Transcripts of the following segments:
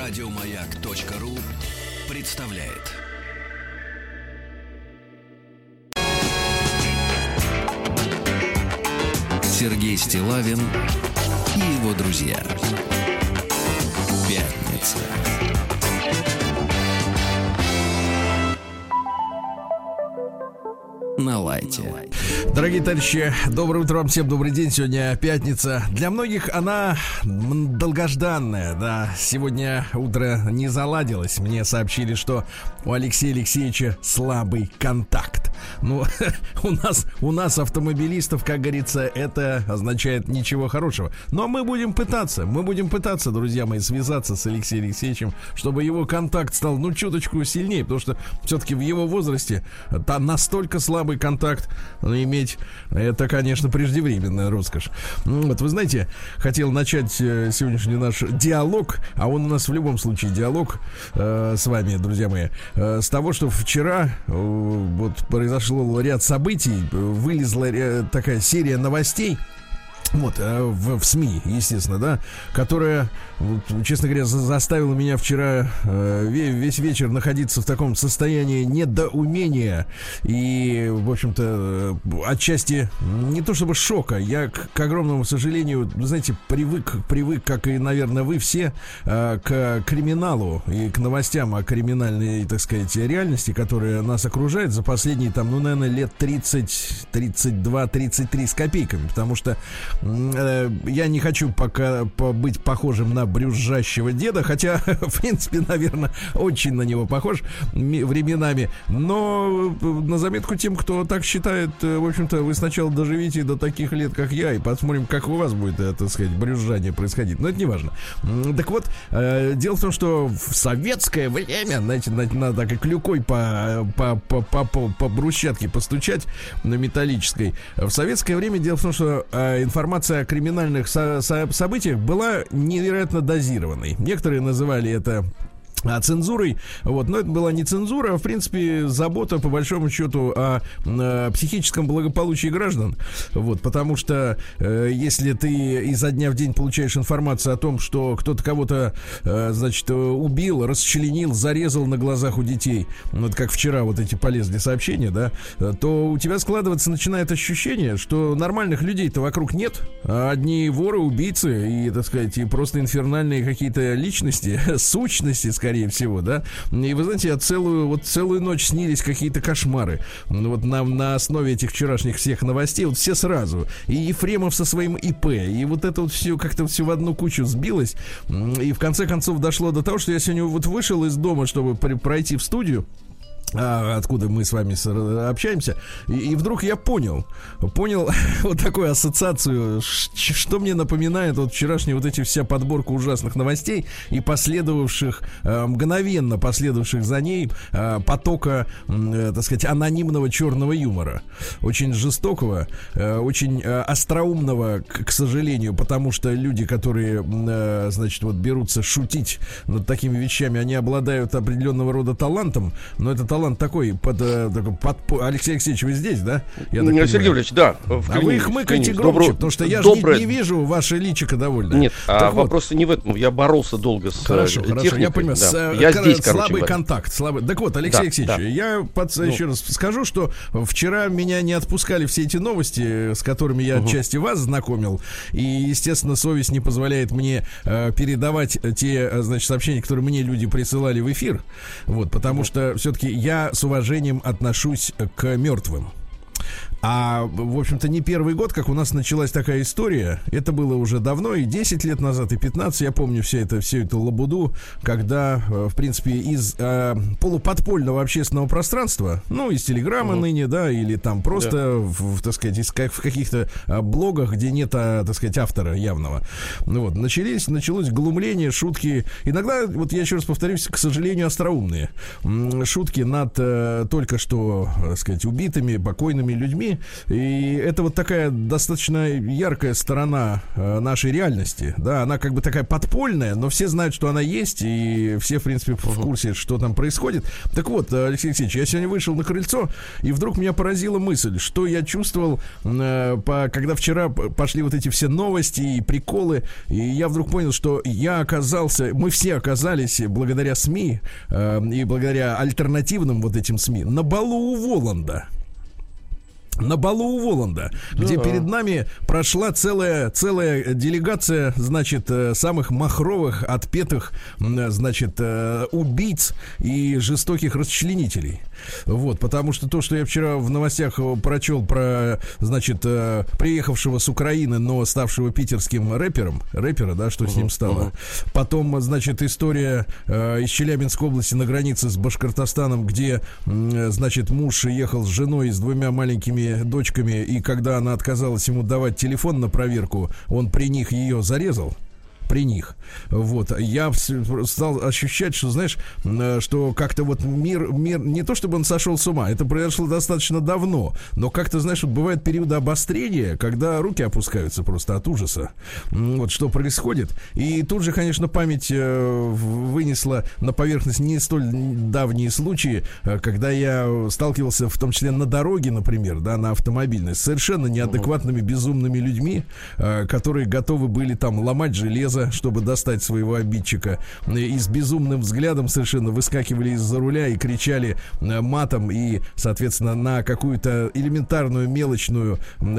Радиомаяк.ру представляет. Сергей Стилавин и его друзья. Пятница. На лайте. Дорогие товарищи, доброе утро вам всем, добрый день. Сегодня пятница. Для многих она долгожданная, да. Сегодня утро не заладилось. Мне сообщили, что у Алексея Алексеевича слабый контакт. Ну, у нас, у нас автомобилистов, как говорится, это означает ничего хорошего. Но мы будем пытаться, мы будем пытаться, друзья мои, связаться с Алексеем Алексеевичем, чтобы его контакт стал, ну, чуточку сильнее, потому что все-таки в его возрасте там настолько слабый контакт ну, иметь, это, конечно, преждевременная роскошь. Ну, Вот, вы знаете, хотел начать э, сегодняшний наш диалог, а он у нас в любом случае диалог э, с вами, друзья мои, э, с того, что вчера э, вот произошло ряд событий, э, вылезла ря- такая серия новостей, вот, э, в, в СМИ, естественно, да, которая, вот, честно говоря, за- заставила меня вчера э, ве- весь вечер находиться в таком состоянии недоумения и, в общем-то, э, отчасти не то чтобы шока, я, к, к огромному сожалению, знаете, привык, привык, как и, наверное, вы все, э, к криминалу и к новостям о криминальной, так сказать, реальности, которая нас окружает за последние, там, ну, наверное, лет 30, 32, 33 с копейками, потому что я не хочу пока по- быть похожим на брюзжащего деда, хотя, в принципе, наверное, очень на него похож ми- временами, но э, на заметку тем, кто так считает, э, в общем-то, вы сначала доживите до таких лет, как я, и посмотрим, как у вас будет, э, так сказать, брюзжание происходить. Но это не важно. Так вот, э, дело в том, что в советское время, знаете, на- надо так и клюкой по, по, по, по, по- по брусчатке постучать на металлической. В советское время дело в том, что э, информация о криминальных со- со- событиях была невероятно дозированной. Некоторые называли это а, цензурой, вот, но это была не цензура, а в принципе забота по большому счету о, э, психическом благополучии граждан, вот, потому что э, если ты изо дня в день получаешь информацию о том, что кто-то кого-то, э, значит, э, убил, расчленил, зарезал на глазах у детей, ну, вот как вчера вот эти полезли сообщения, да, э, то у тебя складываться начинает ощущение, что нормальных людей-то вокруг нет, а одни воры, убийцы и, так сказать, и просто инфернальные какие-то личности, сущности, скорее всего, да. И вы знаете, я целую, вот целую ночь снились какие-то кошмары. Ну, Вот на, на основе этих вчерашних всех новостей, вот все сразу. И Ефремов со своим ИП, и вот это вот все как-то все в одну кучу сбилось. И в конце концов дошло до того, что я сегодня вот вышел из дома, чтобы пройти в студию откуда мы с вами с- общаемся, и, и вдруг я понял, понял вот такую ассоциацию, что мне напоминает вот вчерашняя вот эти вся подборка ужасных новостей и последовавших, э, мгновенно последовавших за ней э, потока, э, так сказать, анонимного черного юмора, очень жестокого, э, очень э, остроумного, к, сожалению, потому что люди, которые, э, значит, вот берутся шутить над такими вещами, они обладают определенного рода талантом, но это талант такой, под, э, такой под- Алексей Алексеевич, вы здесь, да? Я так Сергей. Валерьевич, да. А вы хмыкайте вклинюсь. громче, Добро- потому что я же не, доброе- не вижу ваше личико довольно. Нет, а Так вот, вопрос не в этом. Я боролся долго с э, Хорошо, хорошо, я техникой, понимаю. да. С, э, Я кор- здесь, короче слабый контакт. Слабый. Так вот, Алексей Да, Алексеевич, да. я под- Ну. еще раз скажу, что вчера меня не отпускали все эти новости, с которыми я отчасти вас знакомил. И, естественно, совесть не позволяет мне э, передавать те, значит, сообщения, которые мне люди присылали в эфир. Вот, потому что все-таки я с уважением отношусь к мертвым. А, в общем-то, не первый год, как у нас началась такая история. Это было уже давно, и 10 лет назад, и 15. Я помню все это, всю эту лабуду, когда, э, в принципе, из э, полуподпольного общественного пространства, ну, из Телеграма ныне, да, или там просто, в, в, так сказать, из, как, в каких-то а, блогах, где нет, а, так сказать, автора явного. Ну, вот, начались, началось глумление, шутки. Иногда, вот я еще раз повторюсь, к сожалению, остроумные. Шутки над э, только что, так сказать, убитыми, покойными людьми. И это вот такая достаточно яркая сторона э, нашей реальности, да, она как бы такая подпольная, но все знают, что она есть, и все, в принципе, в курсе, что там происходит. Так вот, Алексей Алексеевич, я сегодня вышел на крыльцо, и вдруг меня поразила мысль, что я чувствовал, э, когда вчера пошли вот эти все новости и приколы, и я вдруг понял, что я оказался, мы все оказались благодаря СМИ э, и благодаря альтернативным вот этим СМИ на балу у Воланда на балу у Воланда, да. где перед нами прошла целая, целая делегация, значит, э, самых махровых, отпетых, значит, э, убийц и жестоких расчленителей. Вот, потому что то, что я вчера в новостях э, прочел про, значит, приехавшего с Украины, но ставшего питерским рэпером, рэпера, да, что uh-huh, с ним стало. Uh-huh. Потом, значит, история из Челябинской области на границе с Башкортостаном, где, значит, муж ехал с женой с двумя маленькими дочками, и когда она отказалась ему давать телефон на проверку, он при них ее зарезал при них. Вот. Я стал ощущать, что, знаешь, э, что как-то вот мир, мир, не то чтобы он сошел с ума, это произошло достаточно давно, но как-то, знаешь, вот бывают периоды обострения, когда руки опускаются просто от ужаса. Вот что происходит. И тут же, конечно, память э, вынесла на поверхность не столь давние случаи, э, когда я сталкивался, в том числе на дороге, например, да, на автомобильной, с совершенно неадекватными, безумными людьми, которые готовы были там ломать железо, глаза, чтобы достать своего обидчика. И с безумным взглядом совершенно выскакивали из-за руля и кричали э, матом и, соответственно, на какую-то элементарную мелочную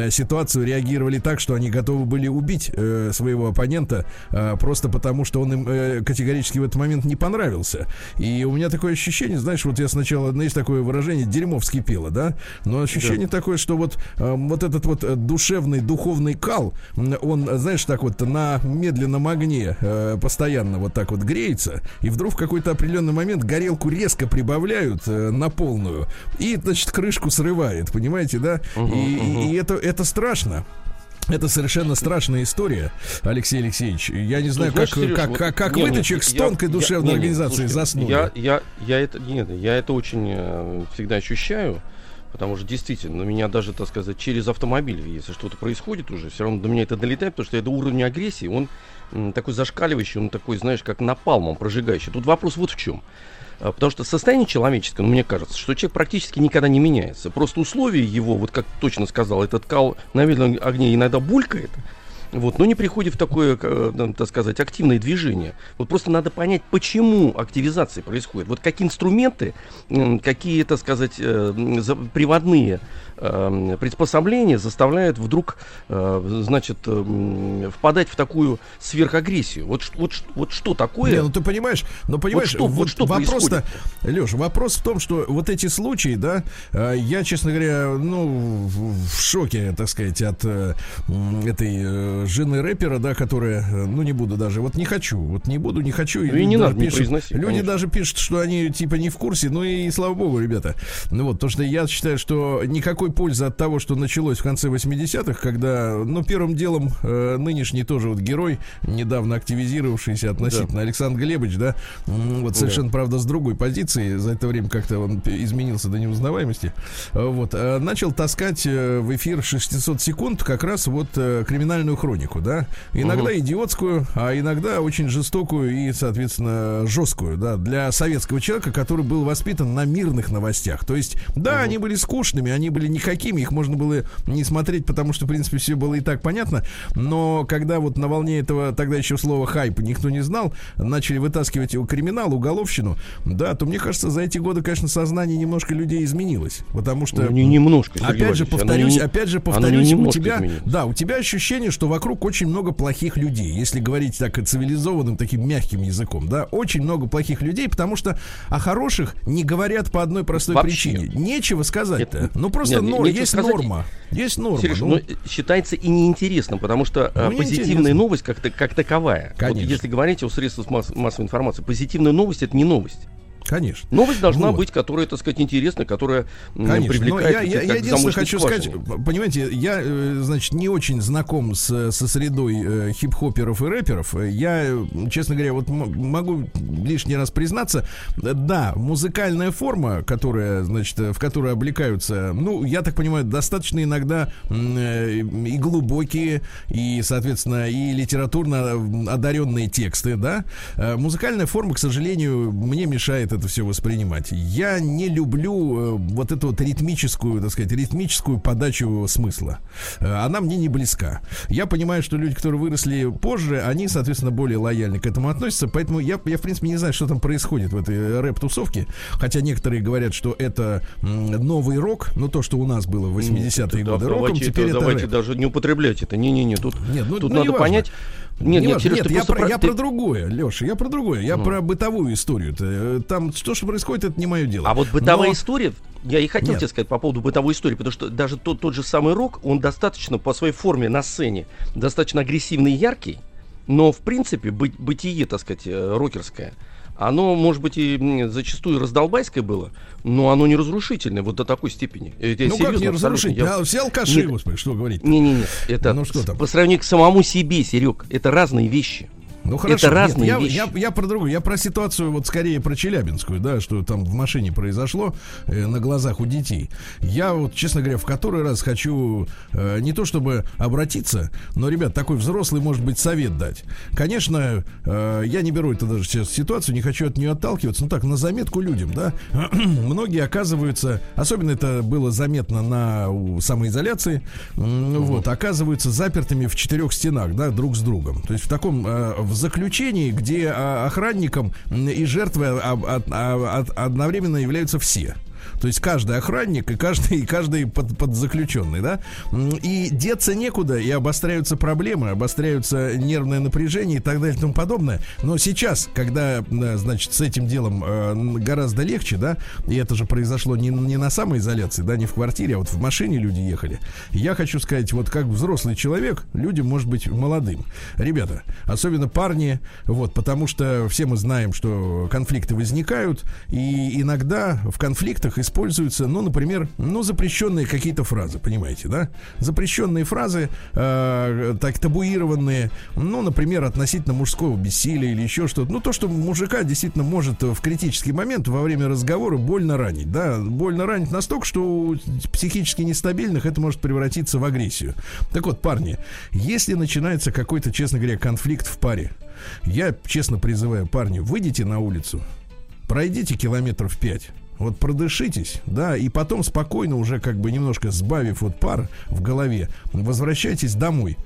ситуацию реагировали так, что они готовы были убить э, своего оппонента э, просто потому, что он им э, категорически в этот момент не понравился. И у меня такое ощущение, знаешь, вот я сначала, есть такое выражение, дерьмо вскипело, да? Но ощущение да. такое, что вот, э, вот этот вот душевный, духовный кал, он, знаешь, так вот на медленном огне э, постоянно вот так вот греется, и вдруг в какой-то определенный момент горелку резко прибавляют э, на полную, и, значит, крышку срывает, понимаете, да? Угу, и, угу. и это, это страшно. Это совершенно страшная история, Алексей Алексеевич. Я не знаю, знаешь, как, Сереж, как, вот, как, как нет, вы человек с тонкой я, душевной я, организацией нет, заснул. Я, я, я это нет, я это очень э, всегда ощущаю. Потому что действительно, на меня даже, так сказать, через автомобиль, если что-то происходит уже, все равно до меня это долетает, потому что это уровень агрессии, он такой зашкаливающий, он такой, знаешь, как напалмом прожигающий. Тут вопрос вот в чем. А, потому что состояние человеческое, ну, мне кажется, что человек практически никогда не меняется. Просто условия его, вот как точно сказал, этот кал на медленном огне иногда булькает, вот, но не приходит в такое, э, так сказать, активное движение. Вот просто надо понять, почему активизация происходит. Вот какие инструменты, какие, так сказать, э, приводные э, приспособления заставляют вдруг, значит, впадать в такую сверхагрессию. Вот, вот, вот что такое? Не, ну ты понимаешь, ну понимаешь, вот, что, вот, вот что вопрос-то, Леш, вопрос в том, что вот эти случаи, да, я, честно говоря, ну, в шоке, так сказать, от этой жены рэпера, да, которая, ну, не буду даже, вот не хочу, вот не буду, не хочу. Ну, и не надо, пишут, не Люди конечно. даже пишут, что они, типа, не в курсе, ну и слава богу, ребята. Ну вот, потому что я считаю, что никакой пользы от того, что началось в конце 80-х, когда, ну, первым делом э, нынешний тоже вот герой, недавно активизировавшийся относительно да. Александр Глебович, да, вот совершенно, да. правда, с другой позиции, за это время как-то он изменился до неузнаваемости, вот, э, начал таскать э, в эфир 600 секунд как раз вот э, криминальную хронику, да, иногда угу. идиотскую, а иногда очень жестокую и, соответственно, жесткую, да, для советского человека, который был воспитан на мирных новостях, то есть, да, угу. они были скучными, они были никакими, их можно было не смотреть, потому что, в принципе, все было и так понятно. Но когда вот на волне этого тогда еще слова хайп никто не знал, начали вытаскивать его криминал, уголовщину, да, то мне кажется, за эти годы, конечно, сознание немножко людей изменилось. Потому что. Ну, не немножко, Сергей опять же, повторюсь, не, опять же, повторюсь, у тебя. Изменилось. Да, у тебя ощущение, что вокруг очень много плохих людей. Если говорить так цивилизованным, таким мягким языком, да, очень много плохих людей, потому что о хороших не говорят по одной простой Вообще. причине. Нечего сказать-то. Ну просто но, есть сказать, норма. Есть норма. Сереж, ну, ну, считается и неинтересным, потому что ну, позитивная новость как, как таковая. Конечно. Вот если говорить о средствах масс- массовой информации, позитивная новость это не новость. Конечно. Новость должна вот. быть, которая, так сказать, интересная, которая Конечно. привлекает. Но я, я, я единственное хочу сказать, понимаете, я, э, значит, не очень знаком с, со средой э, хип-хоперов и рэперов. Я, честно говоря, вот могу лишний раз признаться, да, музыкальная форма, которая, значит, в которой облекаются, ну, я так понимаю, достаточно иногда э, и глубокие, и, соответственно, и литературно одаренные тексты, да. Э, музыкальная форма, к сожалению, мне мешает это все воспринимать. Я не люблю э, вот эту вот ритмическую, так сказать, ритмическую подачу смысла. Э, она мне не близка. Я понимаю, что люди, которые выросли позже, они, соответственно, более лояльны к этому относятся, поэтому я, я в принципе, не знаю, что там происходит в этой рэп-тусовке, хотя некоторые говорят, что это новый рок, но то, что у нас было в 80-е годы роком, давайте теперь это, это давайте рэп. даже не употреблять это. Не-не-не, тут, нет, ну, тут ну, надо не понять, нет, нет, Сереж, нет, я, про, я ты... про другое, Леша, я про другое. Я ну. про бытовую историю. -то. Там что, что происходит, это не мое дело. А вот бытовая Но... история, я и хотел нет. тебе сказать по поводу бытовой истории, потому что даже тот, тот же самый рок, он достаточно по своей форме на сцене, достаточно агрессивный и яркий, но в принципе бы, бытие, так сказать, э, рокерское – оно, может быть, и зачастую раздолбайское было, но оно не разрушительное вот до такой степени. Это ну как не разрушительное? Я... Все алкаши, Нет. господи, что говорить? Не-не-не, это ну, что там? по сравнению к самому себе, Серег, это разные вещи. Ну хорошо, это разные Нет, вещи. Я, я, я про другую, я про ситуацию вот скорее про Челябинскую, да, что там в машине произошло э, на глазах у детей. Я вот, честно говоря, в который раз хочу э, не то чтобы обратиться, но, ребят, такой взрослый, может быть, совет дать. Конечно, э, я не беру это даже сейчас ситуацию, не хочу от нее отталкиваться, ну так, на заметку людям, да. Многие оказываются, особенно это было заметно на самоизоляции, э, вот, оказываются запертыми в четырех стенах, да, друг с другом. То есть в таком э, в заключении, где а, охранником и жертвой одновременно являются все. То есть каждый охранник и каждый, и каждый под, подзаключенный, да? И деться некуда, и обостряются проблемы, обостряются нервное напряжение и так далее и тому подобное. Но сейчас, когда, значит, с этим делом э, гораздо легче, да, и это же произошло не, не на самоизоляции, да, не в квартире, а вот в машине люди ехали. Я хочу сказать, вот как взрослый человек, людям может быть молодым. Ребята, особенно парни, вот, потому что все мы знаем, что конфликты возникают, и иногда в конфликтах из используются, ну, например, ну, запрещенные какие-то фразы, понимаете, да? Запрещенные фразы, э, так табуированные, ну, например, относительно мужского бессилия или еще что-то. Ну, то, что мужика действительно может в критический момент во время разговора больно ранить, да? Больно ранить настолько, что у психически нестабильных это может превратиться в агрессию. Так вот, парни, если начинается какой-то, честно говоря, конфликт в паре, я честно призываю парни, выйдите на улицу, пройдите километров пять, вот продышитесь, да, и потом спокойно уже как бы немножко сбавив вот пар в голове, возвращайтесь домой.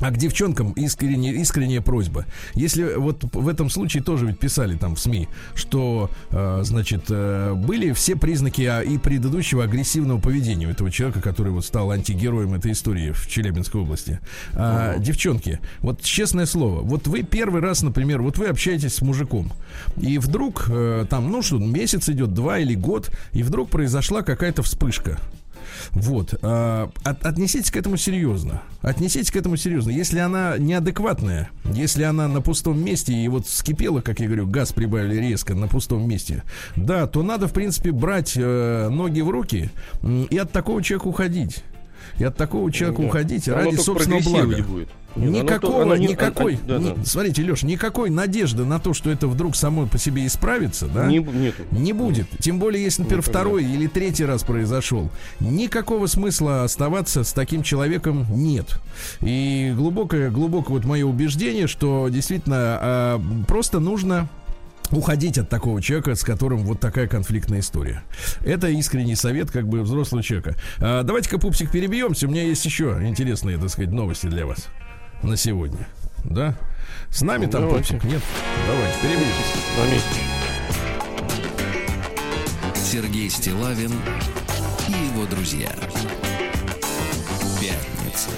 А к девчонкам искренне, искренняя просьба. Если вот в этом случае тоже ведь писали там в СМИ, что, э, значит, э, были все признаки а, и предыдущего агрессивного поведения у этого человека, который вот стал антигероем этой истории в Челябинской области. А, Девчонки, вот честное слово, вот вы первый раз, например, вот вы общаетесь с мужиком, и вдруг э, там, ну что, месяц идет, два или год, и вдруг произошла какая-то вспышка. Вот. А, от, отнеситесь к этому серьезно. Отнеситесь к этому серьезно. Если она неадекватная, если она на пустом месте и вот вскипела, как я говорю, газ прибавили резко на пустом месте, да, то надо, в принципе, брать э, ноги в руки и от такого человека уходить и от такого человека ну, уходить ради собственного блага. Будет. Никакого, оно, оно, никакой, оно, да, да. смотрите, Леш, никакой надежды на то, что это вдруг само по себе исправится, да, не, нету. не будет. Тем более, если, например, Никогда. второй или третий раз произошел, никакого смысла оставаться с таким человеком нет. И глубокое, глубокое вот мое убеждение, что действительно э, просто нужно уходить от такого человека, с которым вот такая конфликтная история. Это искренний совет как бы взрослого человека. А, давайте-ка, пупсик, перебьемся. У меня есть еще интересные, так сказать, новости для вас на сегодня. Да? С нами ну, там давайте. Нет? Давайте, перебьемся. Сергей Стилавин и его друзья. Пятница.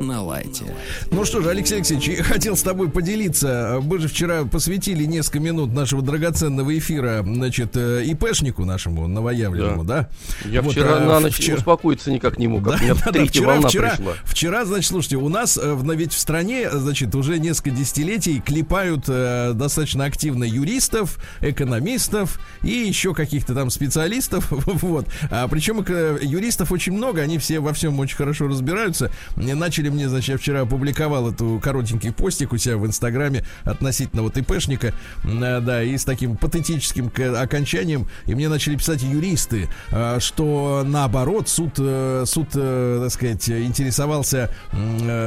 На лайте. Ну что же, Алексей Алексеевич, я хотел с тобой поделиться. Мы же вчера посвятили несколько минут нашего драгоценного эфира, значит, э, ИПшнику нашему новоявленному, да? да? Я вот, вчера а, на ночь вчера... успокоиться никак не мог, как да, да, да, вчера, волна вчера, пришла. Вчера, значит, слушайте, у нас, э, ведь в стране, значит, уже несколько десятилетий клепают э, достаточно активно юристов, экономистов и еще каких-то там специалистов, вот. А, причем юристов очень много, они все во всем очень хорошо разбираются. Начали мне, значит, я вчера опубликовал эту коротенький постик у себя в Инстаграме относительно вот ИПшника, э, да, и с таким патетическим окончанием, и мне начали писать юристы, э, что наоборот суд, э, суд, так сказать, интересовался,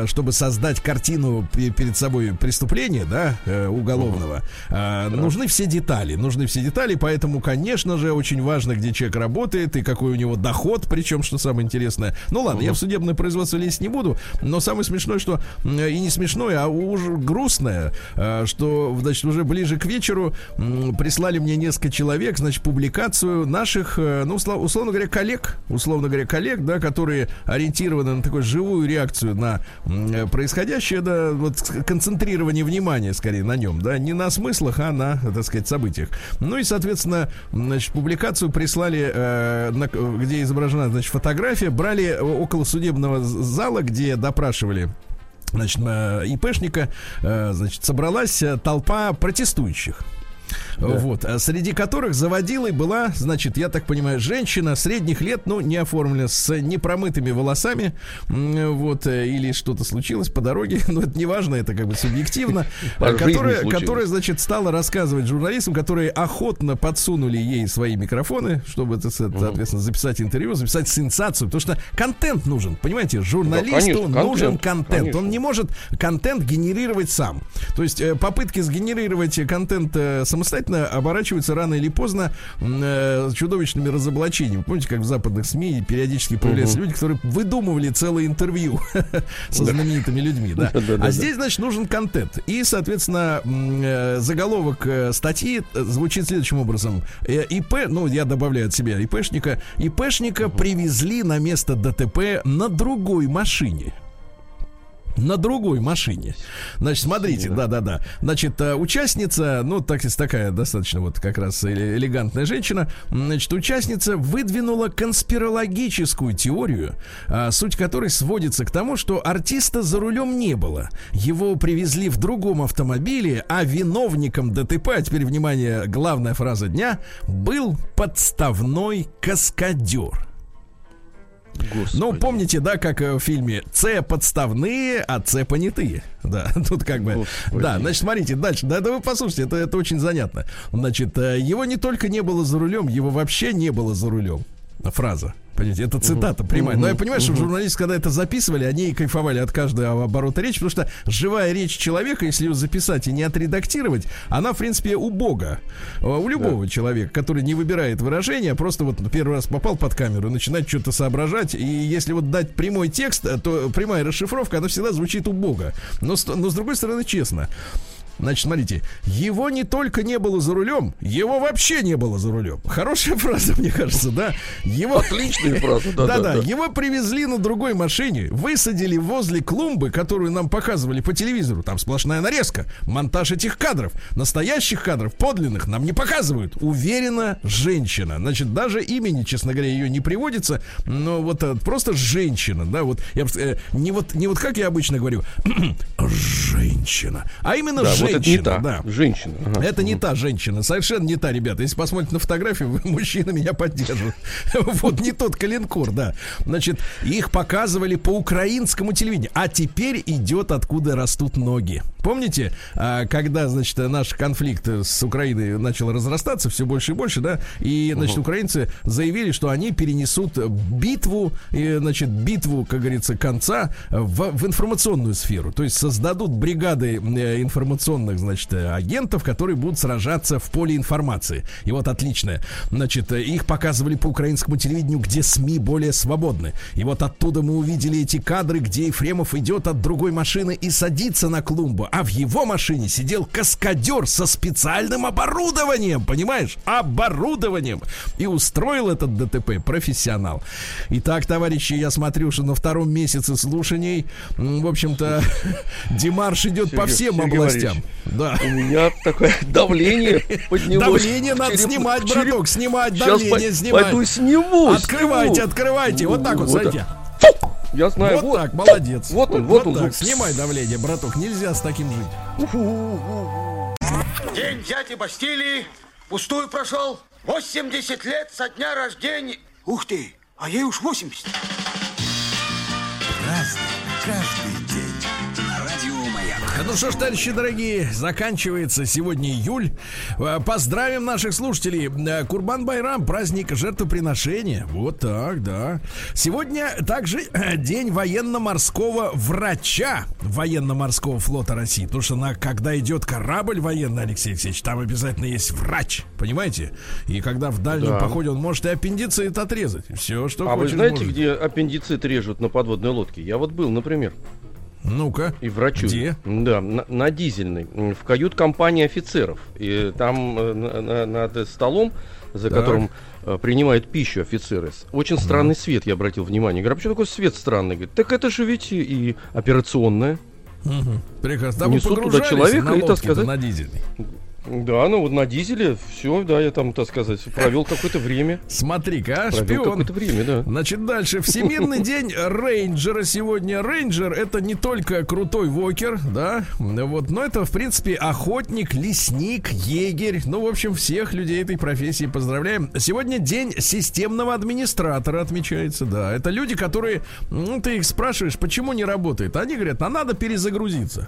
чтобы создать картину перед собой преступления, да, уголовного, нужны все детали, нужны все детали, поэтому, конечно же, очень важно, где человек работает и какой у него доход, причем, что самое интересное. Ну ладно, я в судебное производство лезть не буду, но самое смешное, что и не смешное, а уже грустное, э, что, значит, уже ближе к вечеру прислали мне несколько человек, значит, публикацию наших, э, ну, условно говоря, коллег, условно говоря, коллег, да, которые ориентированы на такую живую реакцию на э, происходящее, да, вот концентрирование внимания, скорее, на нем, да, не на смыслах, а на, так сказать, событиях. Ну и, соответственно, значит, публикацию прислали, где изображена, значит, фотография, брали около судебного зала, где допрашивали значит, э, ИПшника, э, значит, собралась э, толпа протестующих. Да. Вот, а среди которых заводилой была, значит, я так понимаю, женщина средних лет, ну, не оформлена, с непромытыми волосами, вот, э, или что-то случилось по дороге, но это не важно, это как бы субъективно, которая, которая, значит, стала рассказывать журналистам, которые охотно подсунули ей свои микрофоны, чтобы, это, соответственно, записать интервью, записать сенсацию, потому что контент нужен, понимаете, журналисту да, конечно, нужен контент, контент. он не может контент генерировать сам, то есть э, попытки сгенерировать контент э, самостоятельно оборачиваются рано или поздно э, чудовищными разоблачениями. Помните, как в западных СМИ периодически появляются угу. люди, которые выдумывали целое интервью со знаменитыми людьми, да. А здесь, значит, нужен контент. И, соответственно, э, заголовок э, статьи э, звучит следующим образом. ИП, ну, я добавляю от себя ИПшника, ИПшника привезли на место ДТП на другой машине на другой машине. Значит, смотрите, да-да-да. Значит, э, участница, ну, так, такая достаточно вот как раз элегантная женщина, значит, участница выдвинула конспирологическую теорию, а, суть которой сводится к тому, что артиста за рулем не было. Его привезли в другом автомобиле, а виновником ДТП, а теперь, внимание, главная фраза дня, был подставной каскадер. Господи. Ну, помните, да, как э, в фильме С подставные, а С понятые. Да, тут как бы. Господи. Да, значит, смотрите, дальше. Да, да вы послушайте, это, это очень занятно. Значит, э, его не только не было за рулем, его вообще не было за рулем. Фраза. Понимаете, это цитата прямая. Но я понимаю, что журналисты, когда это записывали, они кайфовали от каждого оборота речи, потому что живая речь человека, если ее записать и не отредактировать, она, в принципе, у Бога. У любого да. человека, который не выбирает выражения, просто вот первый раз попал под камеру начинает что-то соображать. И если вот дать прямой текст, то прямая расшифровка, она всегда звучит у Бога. Но, но с другой стороны, честно. Значит, смотрите, его не только не было за рулем, его вообще не было за рулем. Хорошая фраза, мне кажется, да? Его... Отличная фраза, да, да, да. Его привезли на другой машине, высадили возле клумбы, которую нам показывали по телевизору. Там сплошная нарезка, монтаж этих кадров. Настоящих кадров, подлинных, нам не показывают. Уверена женщина. Значит, даже имени, честно говоря, ее не приводится, но вот э, просто женщина, да, вот я э, не вот не вот как я обычно говорю, женщина, а именно да, женщина. Вот это не та, да. Женщина. Ага. Это не та женщина. Совершенно не та, ребята. Если посмотрите на фотографию, мужчина меня поддержит. Вот не тот калинкор, да. Значит, их показывали по украинскому телевидению. А теперь идет, откуда растут ноги. Помните, а, когда, значит, наш конфликт с Украиной начал разрастаться все больше и больше, да, и, значит, украинцы заявили, что они перенесут битву, и, значит, битву, как говорится, конца в, в информационную сферу. То есть создадут бригады э, информационные информационных, значит, э, агентов, которые будут сражаться в поле информации. И вот отлично. Значит, э, их показывали по украинскому телевидению, где СМИ более свободны. И вот оттуда мы увидели эти кадры, где Ефремов идет от другой машины и садится на клумбу, а в его машине сидел каскадер со специальным оборудованием, понимаешь? Оборудованием. И устроил этот ДТП профессионал. Итак, товарищи, я смотрю, что на втором месяце слушаний, в общем-то, Димарш идет Сергей, по всем Сергей областям. Да. У меня такое давление поднялось. Давление надо череп, снимать, браток, снимать давление, Сейчас снимать. Пойду сниму. Открывайте, сниму. открывайте. Вот так вот, вот смотрите. Я знаю. Вот, вот так, молодец. Вот он, вот, вот он. Так. Снимай давление, браток, нельзя с таким жить. День дяди Бастилии пустую прошел. 80 лет со дня рождения. Ух ты, а ей уж 80. Разный, ну что ж, товарищи дорогие, заканчивается сегодня июль. Э, поздравим наших слушателей. Э, Курбан Байрам, праздник жертвоприношения. Вот так, да. Сегодня также э, день военно-морского врача военно-морского флота России. Потому что на, когда идет корабль военный, Алексей Алексеевич, там обязательно есть врач. Понимаете? И когда в дальнем да. походе он может и аппендицит отрезать. Все, что А вы знаете, может. где аппендицит режут на подводной лодке? Я вот был, например. Ну-ка. И врачу. Где? Да, на, на дизельной. В кают-компании офицеров. И там э, на, над столом, за так. которым э, принимают пищу офицеры. Очень странный mm. свет, я обратил внимание. Говорю, а почему такой свет странный? Говорит, так это же ведь и операционная. Угу. Прекрасно. Несут туда человека и, так сказать... На дизельный. Да, ну вот на дизеле все, да, я там, так сказать, провел какое-то время. Смотри-ка, а, шпион. какое-то время, да. Значит, дальше. Всемирный день рейнджера сегодня. Рейнджер это не только крутой вокер, да, вот, но это, в принципе, охотник, лесник, егерь. Ну, в общем, всех людей этой профессии поздравляем. Сегодня день системного администратора отмечается, да. Это люди, которые, ну, ты их спрашиваешь, почему не работает. Они говорят, а надо перезагрузиться.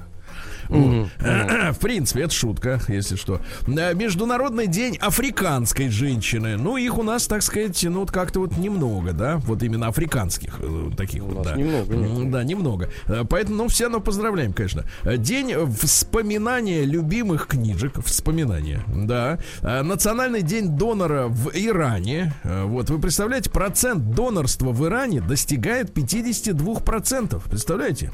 В принципе, это шутка, если что. Э, Международный день африканской женщины. Ну, их у нас, так сказать, ну, вот как-то вот немного, да? Вот именно африканских э, таких вот, да. Немного, Да, немного. Э, поэтому, ну, все равно поздравляем, конечно. День вспоминания любимых книжек. Вспоминания, да. Национальный день донора в Иране. Вот, вы представляете, процент донорства в Иране достигает 52%. Представляете?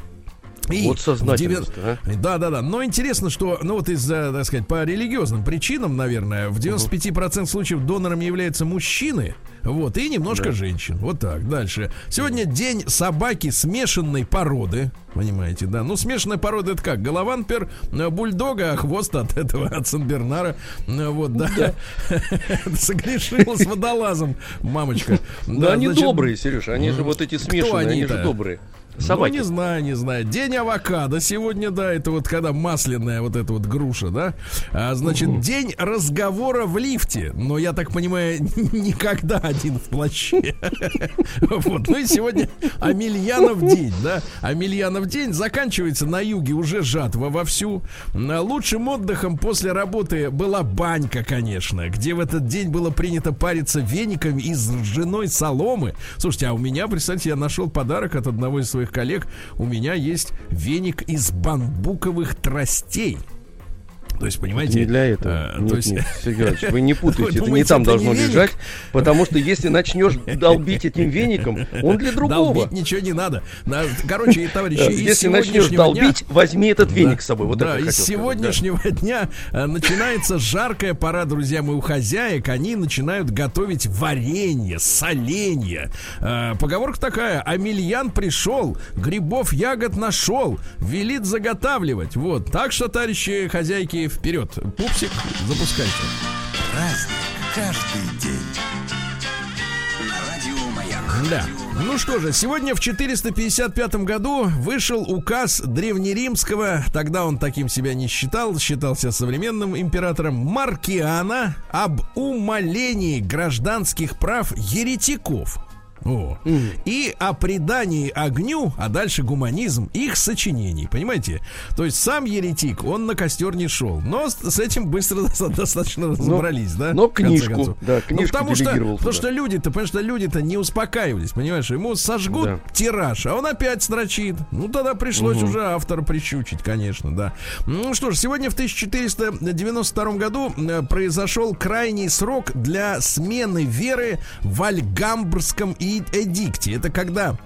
И вот сознательность, а? Да, да, да. Но интересно, что, ну вот из-за, так сказать, по религиозным причинам, наверное, в 95% случаев донорами являются мужчины, вот, и немножко да. женщин. Вот так, дальше. Сегодня день собаки смешанной породы. Понимаете, да? Ну, смешанная порода это как? Голованпер, э, бульдога, а хвост от этого, от Сен-Бернара. Э, вот, да. да. Согрешил с водолазом, мамочка. Да, они добрые, Сережа. Они же вот эти смешанные, они же добрые. Собаки. Ну, не знаю, не знаю. День авокадо сегодня, да, это вот когда масляная вот эта вот груша, да. А, значит, угу. день разговора в лифте. Но я так понимаю, никогда один в плаще. Вот. Ну и сегодня Амельянов день, да. Амельянов день заканчивается на юге уже жатва вовсю. Лучшим отдыхом после работы была банька, конечно, где в этот день было принято париться вениками из ржаной соломы. Слушайте, а у меня, представьте, я нашел подарок от одного из своих коллег, у меня есть веник из бамбуковых тростей. То есть, понимаете... Не для этого. А, нет, то есть... нет, Сергей вы не путайте. это не там должно лежать. Потому что если начнешь долбить этим веником, он для другого. Долбить ничего не надо. Короче, товарищи, Если начнешь долбить, возьми этот веник с собой. Вот да, из сегодняшнего дня э, начинается жаркая пора, друзья мои, у хозяек. Они начинают готовить варенье, соленье. Э, поговорка такая. Амельян пришел, грибов ягод нашел, велит заготавливать. Вот. Так что, товарищи хозяйки, вперед. Пупсик, запускайте. Праздник каждый день. Да. Ну что же, сегодня в 455 году вышел указ древнеримского, тогда он таким себя не считал, считался современным императором Маркиана об умалении гражданских прав еретиков. О. И о предании огню, а дальше гуманизм их сочинений. Понимаете? То есть сам еретик, он на костер не шел. Но с, этим быстро достаточно разобрались, да? Но в конце книжку, да, Ну, книжку потому что, потому что люди-то, потому что люди-то не успокаивались, понимаешь? Ему сожгут Да. тираж, а он опять строчит. Ну, тогда пришлось уже автора прищучить, конечно, да. Ну что ж, сегодня в 1492 году произошел крайний срок для смены веры в Альгамбрском и- эдикте. Это когда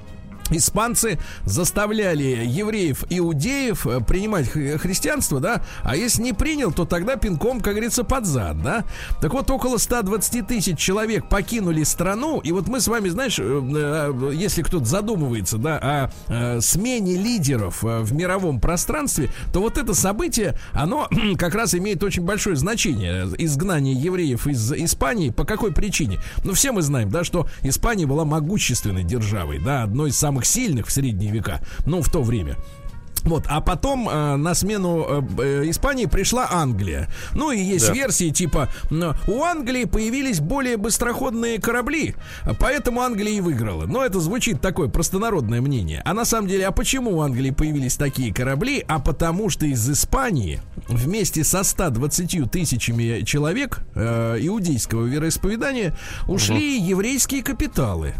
Испанцы заставляли евреев, иудеев э, принимать хри- христианство, да, а если не принял, то тогда пинком, как говорится, под зад, да. Так вот, около 120 тысяч человек покинули страну, и вот мы с вами, знаешь, э, э, если кто-то задумывается, да, о смене лидеров в мировом пространстве, то вот это событие, оно как раз имеет очень большое значение. Изгнание евреев из Испании. По какой причине? Ну, все мы знаем, да, что Испания была могущественной державой, да, одной из самых сильных в средние века, ну, в то время. Вот, а потом э, на смену э, э, Испании пришла Англия. Ну и есть Да. версии типа у Англии появились более быстроходные корабли, поэтому Англия и выиграла. Но это звучит такое простонародное мнение. А на самом деле, а почему у Англии появились такие корабли? А потому что из Испании вместе со 120 тысячами человек э, иудейского вероисповедания ушли еврейские капиталы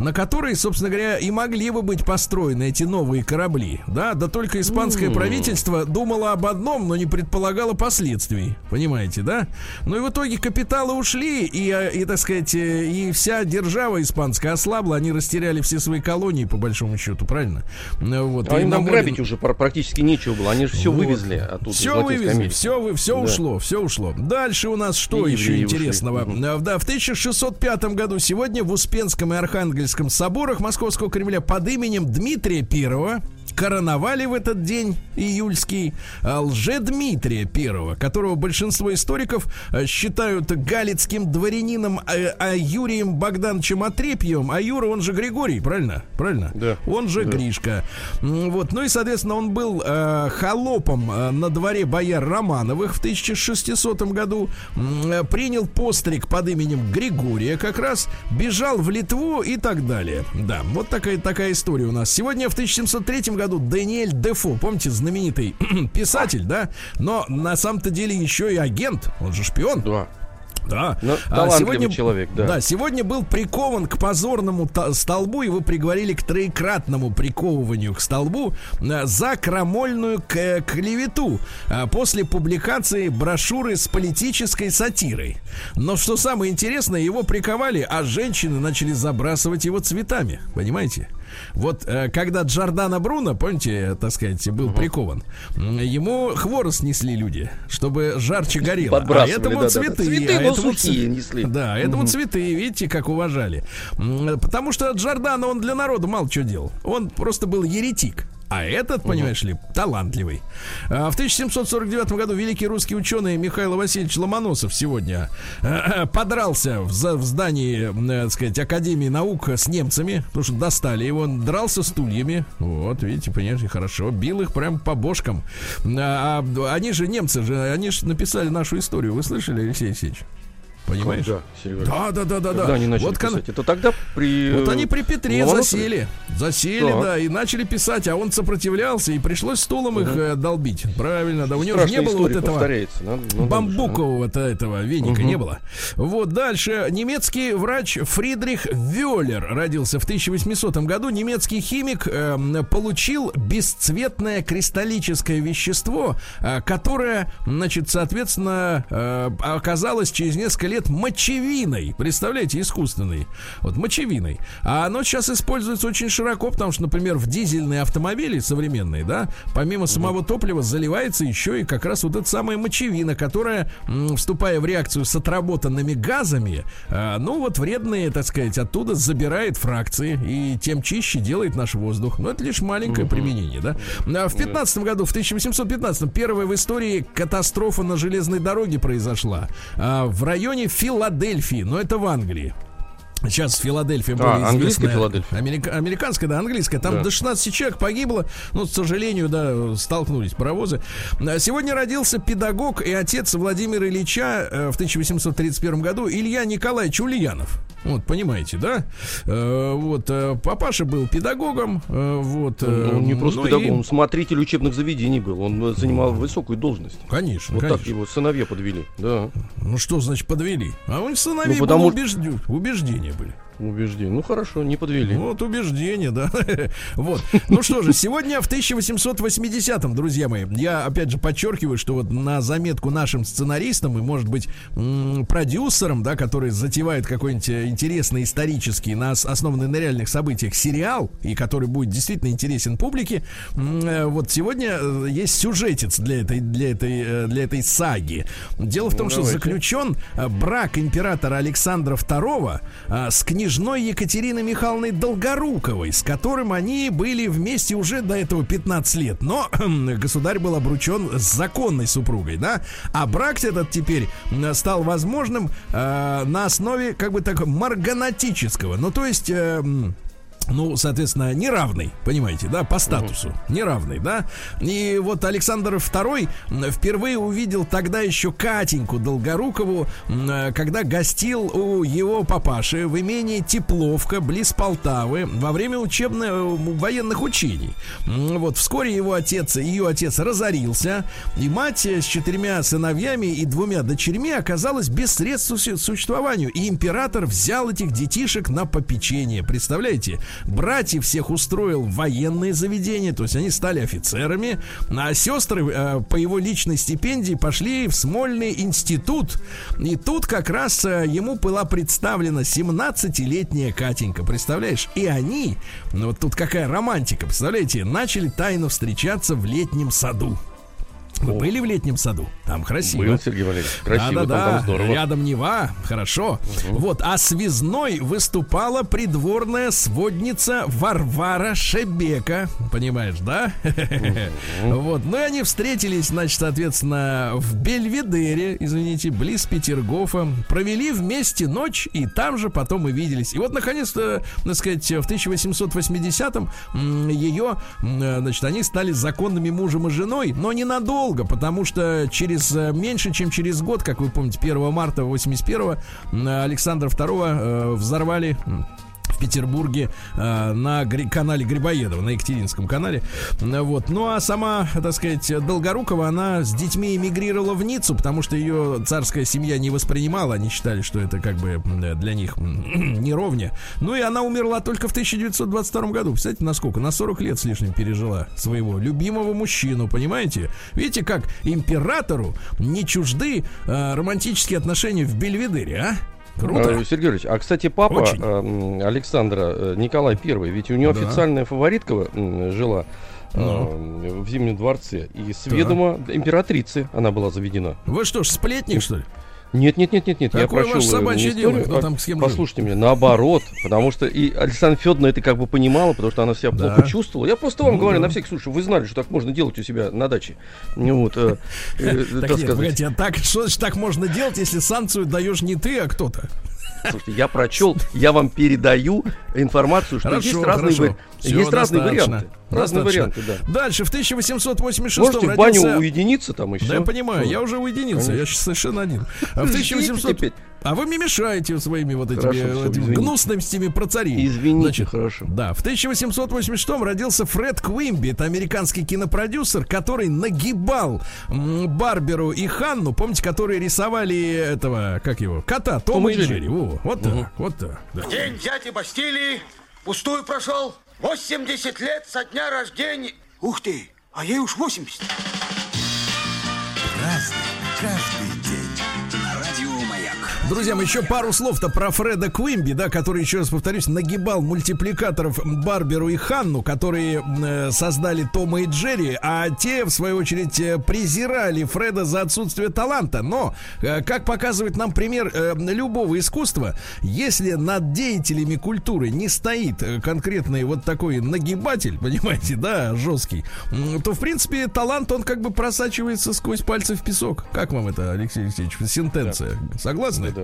на которые, собственно говоря, и могли бы быть построены эти новые корабли. Да, да только испанское правительство думало об одном, но не предполагало последствий. Понимаете, да? Ну и в итоге капиталы ушли, и, э, и так сказать, э, и вся держава испанская ослабла, они растеряли все свои колонии, по большому счету, правильно? Ну, Вот, А и им на там море- грабить уже пр- практически нечего было. Они же все вот. вывезли оттуда. Все вывезли, Америки. все, вы, все Да. ушло, все ушло. Дальше у нас что И еще ушли. интересного? А, Да, в 1605 году сегодня в Успенском и Архангельском соборах Московского Кремля под именем Дмитрия Первого короновали в этот день июльский а, лже-Дмитрия Первого, которого большинство историков а, считают галицким дворянином а, а Юрием Богдановичем Отрепьевым, а Юра, он же Григорий, правильно? Правильно? Да. Он же Да. Гришка. Вот, ну и, соответственно, он был э, холопом э, на дворе бояр Романовых в 1600 году. Э, Принял постриг под именем Григория как раз. Бежал в Литву и так далее. Да, вот такая, такая история у нас. Сегодня в 1703 году Даниэль Дефо, помните, знаменитый писатель, да? Но на самом-то деле еще и агент. Он же шпион. Да. Да. Ну, А талантливый человек, да. Да, сегодня был прикован к позорному столбу, его приговорили к троекратному приковыванию к столбу э, за крамольную к- клевету э, после публикации брошюры с политической сатирой. Но что самое интересное, его приковали, а женщины начали забрасывать его цветами. Понимаете? Вот э, когда Джордана Бруно, помните, э, так сказать, был прикован, ему хворост несли люди, чтобы жарче горело. А этому да-да-да. цветы. Цветы, а но этому сухие ц- несли. Да, этому цветы, видите, как уважали. Потому что Джордана, он для народа мало что делал. Он просто был еретик. А этот, понимаешь ли, талантливый. А, В 1749 году великий русский ученый Михаил Васильевич Ломоносов сегодня э, подрался в, в здании, э, так сказать, Академии наук с немцами, потому что достали его, он дрался стульями. Вот, видите, понимаете, хорошо. Бил их прям по бошкам. А, а они же, немцы же, они же написали нашу историю. Вы слышали, Алексей Алексеевич? Понимаешь? Да, Серега. Да, да, да, да, Когда да. они начали вот, писать? Это тогда при... вот э, они при Петре Ломоносове? засели. Засели, Так. да, и начали писать, а он сопротивлялся, и пришлось стулом их э, долбить. Правильно, да. У него же Страшная не было вот этого повторяется. Надо- надо же, а. бамбукового-то этого веника Мгм. не было. Вот дальше. Немецкий врач Фридрих Вёллер родился в 1800 году. Немецкий химик эм, получил бесцветное кристаллическое вещество, э, которое, значит, соответственно, э, оказалось через несколько лет мочевиной. Представляете, искусственной. Вот мочевиной. А оно сейчас используется очень широко, потому что, например, в дизельные автомобили современные, да, помимо самого топлива заливается еще и как раз вот эта самая мочевина, которая, вступая в реакцию с отработанными газами, э, ну вот вредные, так сказать, оттуда забирает фракции и тем чище делает наш воздух. Но это лишь маленькое применение, да. А В 15 году, в 1815 первая в истории катастрофа на железной дороге произошла а, в районе Филадельфии, но это в Англии. Сейчас Филадельфия А, более английская. Филадельфия? Америка- американская, да, английская. Там Да. до 16 человек погибло. Ну, к сожалению, да, столкнулись паровозы. А Сегодня родился педагог и отец Владимира Ильича э, в 1831 году Илья Николаевич Ульянов. Вот, понимаете, да? Э, вот, э, папаша был педагогом, э, вот. Ну, он не просто ну педагог, и- он смотритель учебных заведений был. Он занимал высокую должность. Конечно, Вот конечно. так его сыновья подвели. Да, Ну что значит подвели? А у сыновей Ну, потому- убежд- убеждения были. Убежден. Ну хорошо, не подвели. Вот убеждение, да. вот. Ну что же, сегодня в 1880-м, друзья мои, я опять же подчеркиваю, что вот на заметку нашим сценаристам и, может быть, продюсерам, да, которые затевают какой-нибудь э, интересный исторический, на ос- основанный на реальных событиях сериал, и который будет действительно интересен публике, э, вот сегодня э, есть сюжетец для этой, для этой, для этой саги. Дело в том, Ну, что давайте. заключен брак императора Александра II с княжной Екатериной Михайловной Долгоруковой, с которым они были вместе уже до этого 15 лет. Но государь был обручен с законной супругой, да? А брак этот теперь стал возможным э, на основе как бы так марганатического. Ну, то есть... э, ну, соответственно, неравный, понимаете, да, по статусу, неравный, да. И вот Александр II впервые увидел тогда еще Катеньку Долгорукову, э, когда гостил у его папаши в имении Тепловка, близ Полтавы, во время учебных военных учений. Вот вскоре его отец, ее отец разорился, и мать э, с четырьмя сыновьями и двумя дочерьми оказалась без средств су- существованию. И император взял этих детишек на попечение. Представляете? Братьев всех устроил в военные заведения, то есть они стали офицерами, а сестры э, по его личной стипендии пошли в Смольный институт. И тут как раз э, ему была представлена 17-летняя Катенька, представляешь? И они, ну вот тут какая романтика, представляете, начали тайно встречаться в летнем саду. Вы были в летнем саду? Там красиво. Был, Сергей Валерьевич. Красиво, да, да, там, там здорово. Рядом Нева, хорошо. Вот, а связной выступала придворная сводница Варвара Шебека. Понимаешь, да? Вот, ну и они встретились, значит, соответственно, в Бельведере, извините, близ Петергофа. Провели вместе ночь, и там же потом и виделись. И вот, наконец-то, так сказать, в 1880-м м, ее, значит, они стали законными мужем и женой, но ненадолго, потому что через э, меньше, чем через год, как вы помните, 1 марта 81-го м, Александра II взорвали м, в Петербурге э, на гри- канале Грибоедова, на Екатеринском канале. Э, Вот. Ну а сама, так сказать, Долгорукова, она с детьми эмигрировала в Ниццу, потому что ее царская семья не воспринимала. Они считали, что это как бы м, для них неровня. Ну и она умерла только в 1922 году. Представляете, насколько? На 40 лет с лишним пережила своего любимого мужчину, понимаете? Видите, как императору не чужды э, романтические отношения в Бельведере, а? Круто. А, Сергей Ильич, а кстати, папа Очень. э, Александра э, Николай Первый, ведь у него Да. официальная фаворитка жила э, Ну. в Зимнем дворце, и с ведома императрицы она была заведена. Вы что ж, сплетник, что ли? Нет, нет, нет, нет, нет. я Какое прочел ваше э, собачье дело? Кто там с кем жил? Послушайте меня, наоборот, потому что и Александра Федоровна это как бы понимала, потому что она себя Да. плохо чувствовала. Я просто вам Ну говорю да. на всякий случай, вы знали, что так можно делать у себя на даче. Ну Вот, э, э, Так нет, а так, что значит так можно делать, если санкцию даешь не ты, а кто-то? Слушайте, я прочел, я вам передаю информацию, что Хорошо, есть разные, хорошо. Всё, есть разные варианты. Разные варианты, да. Дальше, в 1886 Можете в баню родился... уединиться там все. Да я понимаю, я уже уединился, я сейчас совершенно один. А в 1700... А вы мне мешаете своими вот этими, Хорошо, этими извините. гнусностями про царей. Извините, хорошо. Да, в 1886 родился Фред Квимби, это американский кинопродюсер, который нагибал Барберу и Ханну, помните, которые рисовали этого, как его, кота, Тома и Джерри. Во, вот так, вот так. да. День дяди Бастилии пустую прошел. 80 лет со дня рождения. Ух ты, а ей уж 80. Разный, каждый день. Радио Маяк. Друзья, мы еще пару слов-то про Фреда Квимби, да, который, еще раз повторюсь, нагибал мультипликаторов Барберу и Ханну, которые э, создали Тома и Джерри, а те, в свою очередь, э, презирали Фреда за отсутствие таланта. Но, э, как показывает нам пример э, любого искусства, если над деятелями культуры не стоит э, конкретный вот такой нагибатель, понимаете, да, жесткий, то, в принципе, талант, он как бы просачивается сквозь пальцы в песок. Как вам это, Алексей Алексеевич, сентенция? Согласны? Да.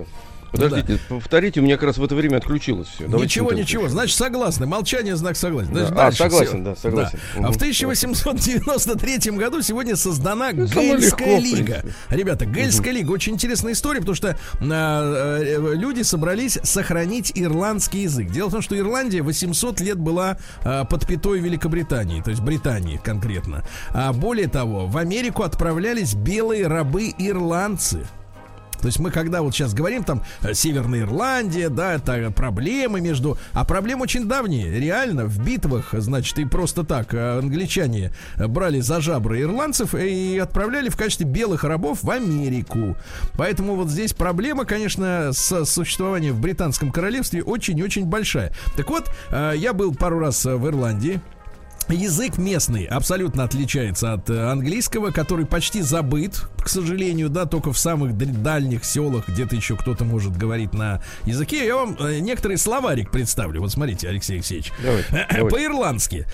Подождите, да. повторите, у меня как раз в это время отключилось все. Давайте ничего, ничего. Значит, согласны. Молчание знак согласен. Значит, да. А, согласен, все. да, согласен. Да. А в 1893 году сегодня создана ну, Гельская легко, лига. Ребята, Гельская угу. лига очень интересная история, потому что а, э, люди собрались сохранить ирландский язык. Дело в том, что Ирландия 800 лет была а, под пятой Великобритании, то есть Британии конкретно. А более того, в Америку отправлялись белые рабы-ирландцы. То есть мы когда вот сейчас говорим там э, Северная Ирландия, да, это проблемы между... А проблемы очень давние. Реально в битвах, значит, и просто так э, англичане брали за жабры ирландцев и отправляли в качестве белых рабов в Америку. Поэтому вот здесь проблема, конечно, с существованием в британском королевстве очень-очень большая. Так вот, э, я был пару раз в Ирландии. Язык местный абсолютно отличается от э, английского, который почти забыт, к сожалению, да, только в самых дальних селах где-то еще кто-то может говорить на языке. Я вам э, некоторый словарик представлю. Вот смотрите, Алексей Алексеевич. По-ирландски.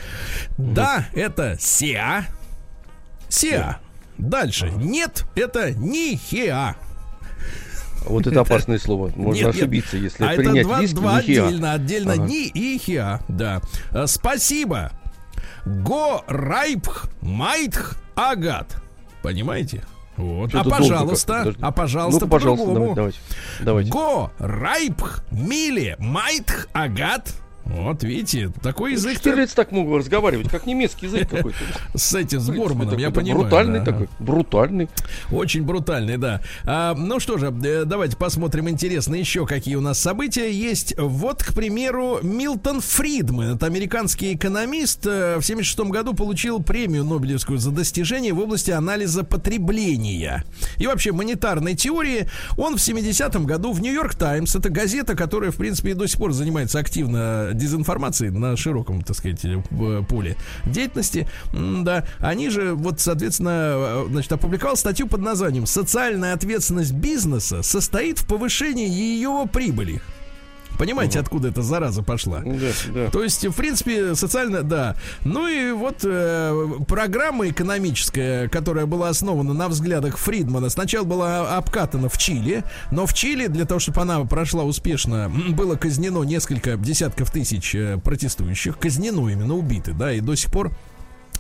Да, это сеа. Сеа. Дальше. Нет, это нихеа. Вот это опасное слово. Можно нет, ошибиться, нет. если а принять это два, виски, два отдельно, отдельно ага. ни и хиа. Да. Э, спасибо. Го райпх майтх агат. Понимаете? Вот. а пожалуйста, а пожалуйста, ну пожалуйста, давайте, давайте, давайте. Го райпх миле майтх агат. Вот, видите, такой язык. Штирлиц так мог разговаривать, как немецкий язык какой-то. С этим, с Борманом, я понимаю. Брутальный да. такой, брутальный. Очень брутальный, да. А, ну что же, э, давайте посмотрим интересно еще, какие у нас события есть. Вот, к примеру, Милтон Фридман, это американский экономист, э, в 76 году получил премию Нобелевскую за достижение в области анализа потребления. И вообще монетарной теории. Он в 70-м году в Нью-Йорк Таймс, это газета, которая, в принципе, и до сих пор занимается активно дезинформации на широком, так сказать, э, поле деятельности, да, они же вот, соответственно, э, значит, опубликовал статью под названием «Социальная ответственность бизнеса состоит в повышении ее прибыли». Понимаете, угу. откуда эта зараза пошла? Да, да. То есть, в принципе, социально, да. Ну и вот э, программа экономическая, которая была основана на взглядах Фридмана, сначала была обкатана в Чили, но в Чили для того, чтобы она прошла успешно, было казнено несколько десятков тысяч э, протестующих, казнено именно убиты, да, и до сих пор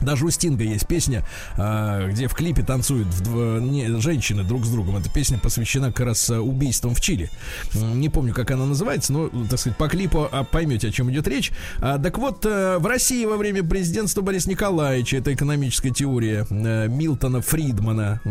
даже у Стинга есть песня, а, где в клипе танцуют не, женщины друг с другом. Эта песня посвящена как раз а, убийствам в Чили. Не помню, как она называется, но, так сказать, по клипу а, поймете, о чем идет речь. А, так вот, в России во время президентства Бориса Николаевича эта экономическая теория Милтона Фридмана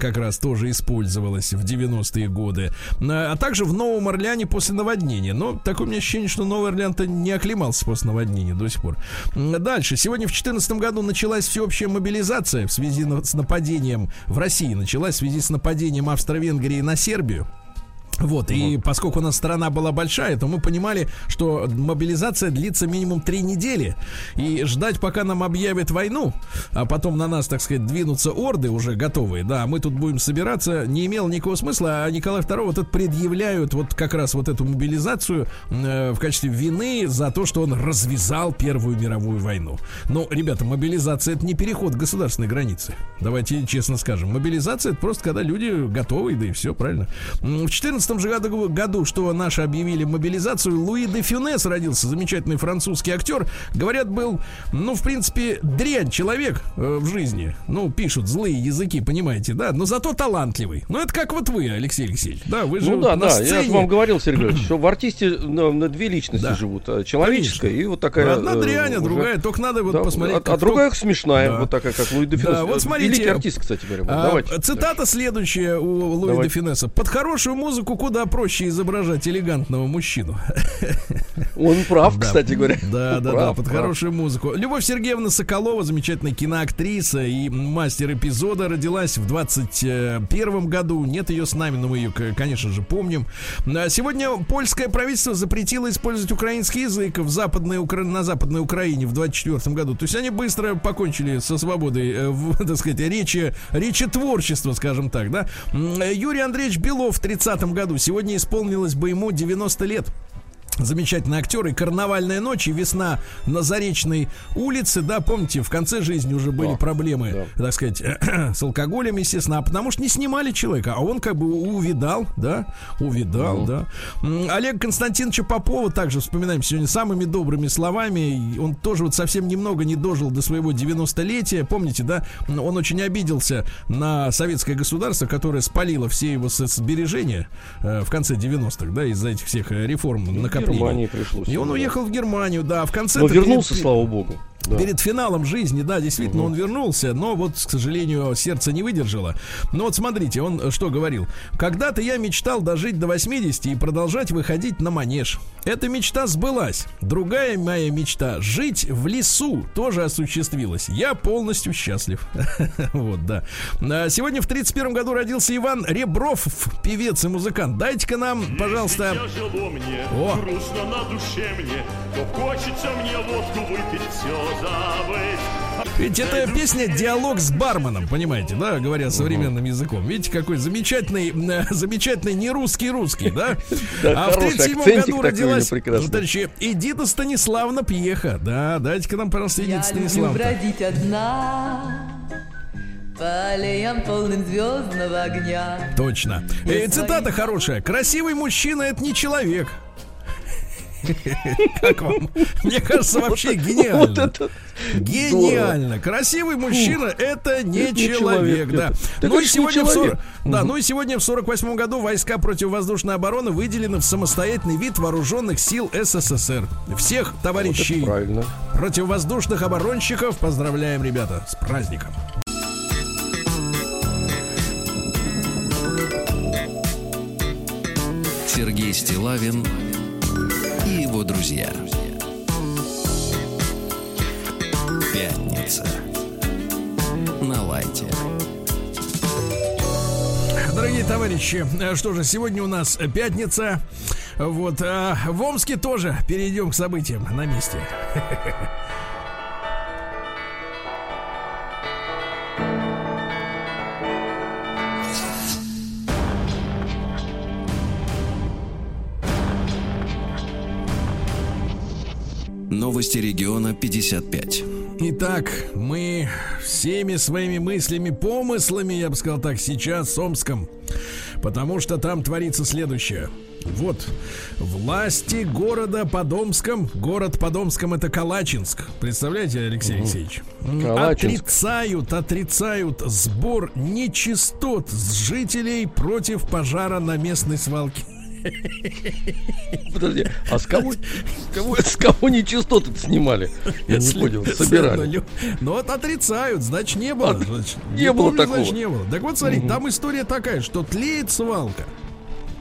как раз тоже использовалась в 90-е годы. А также в Новом Орлеане после наводнения. Но такое у меня ощущение, что Новый Орлеан-то не оклемался после наводнения до сих пор. Дальше. Сегодня в 2014 году началась всеобщая мобилизация в связи с нападением в России, началась в связи с нападением Австро-Венгрии на Сербию. Вот, и поскольку у нас страна была большая, то мы понимали, что мобилизация длится минимум три недели. И ждать, пока нам объявят войну, а потом на нас, так сказать, двинутся орды уже готовые, да, мы тут будем собираться, не имело никакого смысла. А Николай II вот это предъявляют вот как раз вот эту мобилизацию э, в качестве вины за то, что он развязал Первую мировую войну. Но, ребята, мобилизация это не переход государственной границы. Давайте честно скажем. Мобилизация это просто когда люди готовы, да и все, правильно. В 14 19 же году, году, что наши объявили мобилизацию, Луи де Фюнес родился, замечательный французский актер. Говорят, был, ну, в принципе, дрянь человек э, в жизни. Ну, пишут злые языки, понимаете, да, но зато талантливый. Ну, это как вот вы, Алексей Алексеевич. Да, вы же Ну, да, да, сцене... я вам говорил, Сергей что в артисте на, на две личности да. живут. А человеческая Конечно. и вот такая... Одна э, дрянь, а другая, только надо вот да, посмотреть. А, а другая смешная, да. вот такая, как Луи де Фюнес. Да, вот смотрите. Великий артист, кстати говоря. А, Давайте. Цитата следующая у Луи Давайте. де Фюнеса. Под хорошую музыку куда проще изображать элегантного мужчину. Он прав, кстати говоря. Да, да, да, под хорошую музыку. Любовь Сергеевна Соколова, замечательная киноактриса и мастер эпизода, родилась в 21 году. Нет ее с нами, но мы ее, конечно же, помним. А сегодня польское правительство запретило использовать украинский язык в западной, на Западной Украине в 24 году. То есть они быстро покончили со свободой, э, в, так сказать, речи, речи творчества, скажем так, да. Юрий Андреевич Белов в 30 году сегодня исполнил исполнилось бы ему 90 лет. Замечательный актер и «Карнавальная ночь» и «Весна на Заречной улице», да, помните, в конце жизни уже были Да, проблемы, так сказать, с алкоголем, естественно, а потому что не снимали человека, а он как бы увидал, да, увидал, да. М, Олег Константиновича Попова также вспоминаем сегодня самыми добрыми словами, он тоже вот совсем немного не дожил до своего 90-летия, помните, да, он очень обиделся на советское государство, которое спалило все его сбережения э, в конце 90-х, да, из-за этих всех э, реформ В Германии пришлось. И он уехал в Германию, да, в конце... Но вернулся, слава богу. Да. Перед финалом жизни, да, действительно, он вернулся, но вот, к сожалению, сердце не выдержало. Но вот смотрите, он э, что говорил. Когда-то я мечтал дожить до 80 и продолжать выходить на манеж. Эта мечта сбылась. Другая моя мечта жить в лесу тоже осуществилась. Я полностью счастлив. Вот, да. А Сегодня в 31 году родился Иван Ребров, певец и музыкант. Дайте-ка нам, пожалуйста, Тяжело мне, О. грустно на душе мне, то хочется мне водку выпить, все. Ведь это песня диалог с барменом, понимаете, да, говоря современным языком. Видите, какой замечательный, э, замечательный не русский русский, да? А в хороший 37 акцентик году родилась, прекрасный. товарищи, Эдита Станиславна Пьеха. Да, дайте-ка нам, пожалуйста, Эдита Я Станиславна. бродить одна по аллеям полным звездного огня. Точно. Э, цитата хорошая. Красивый мужчина это не человек. Как вам? Мне кажется, вообще гениально. Гениально. Красивый мужчина это не человек, да. Ну это и сегодня в человек. 40 да, ну и сегодня в 48 году войска противовоздушной обороны выделены в самостоятельный вид вооруженных сил СССР. Всех товарищей противовоздушных оборонщиков поздравляем, ребята, с праздником. Сергей Стилавин и его друзья. Пятница. На лайте. Дорогие товарищи, э, что же, сегодня у нас пятница. Вот, а в Омске тоже перейдем к событиям на месте. Новости региона 55. Итак, мы всеми своими мыслями, помыслами, я бы сказал так, сейчас с Омском. Потому что там творится следующее. Вот, власти города Подомском, город Подомском это Калачинск. Представляете, Алексей Алексеевич? М, Калачинск. Отрицают, отрицают сбор нечистот с жителей против пожара на местной свалке. Подожди, а с кого, кого, с кого нечистоты снимали? Я не понял, собирали. Ну вот отрицают, значит не было. Значит, не было такого. Значит, не было. Так вот, смотри, там история такая, что тлеет свалка.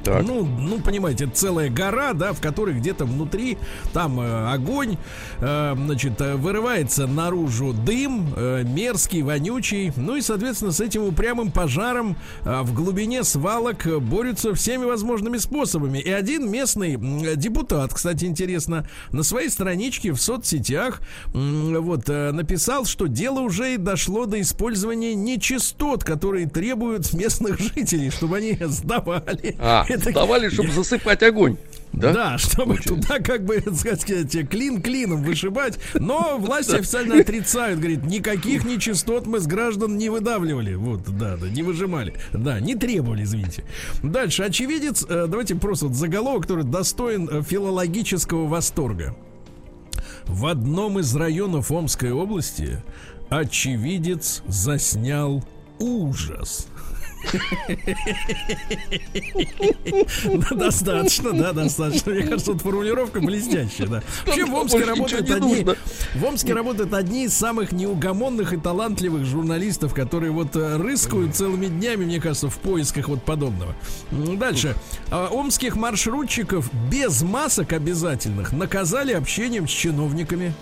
Так. Ну, ну, понимаете, это целая гора, да, в которой где-то внутри там э, огонь, э, значит, э, вырывается наружу дым, э, мерзкий, вонючий. Ну и, соответственно, с этим упрямым пожаром э, в глубине свалок э, борются всеми возможными способами. И один местный депутат, кстати, интересно, на своей страничке в соцсетях м, вот э, написал, что дело уже и дошло до использования нечистот, которые требуют местных жителей, чтобы они сдавали. А, давали, чтобы засыпать огонь. Да? да, чтобы Получается. туда как бы, так сказать, клин клином вышибать. Но власти официально отрицают, говорит, никаких нечистот мы с граждан не выдавливали. Вот, да, да, не выжимали. Да, не требовали, извините. Дальше, очевидец, э, давайте просто вот заголовок, который достоин э, филологического восторга. В одном из районов Омской области очевидец заснял ужас. Достаточно, да, достаточно. Мне кажется, вот формулировка блестящая, да. Вообще в Омске работают одни, в Омске работают одни из самых неугомонных и талантливых журналистов, которые вот э, рыскают целыми днями, мне кажется, в поисках вот подобного. Дальше. А, Омских маршрутчиков без масок обязательных наказали общением с чиновниками.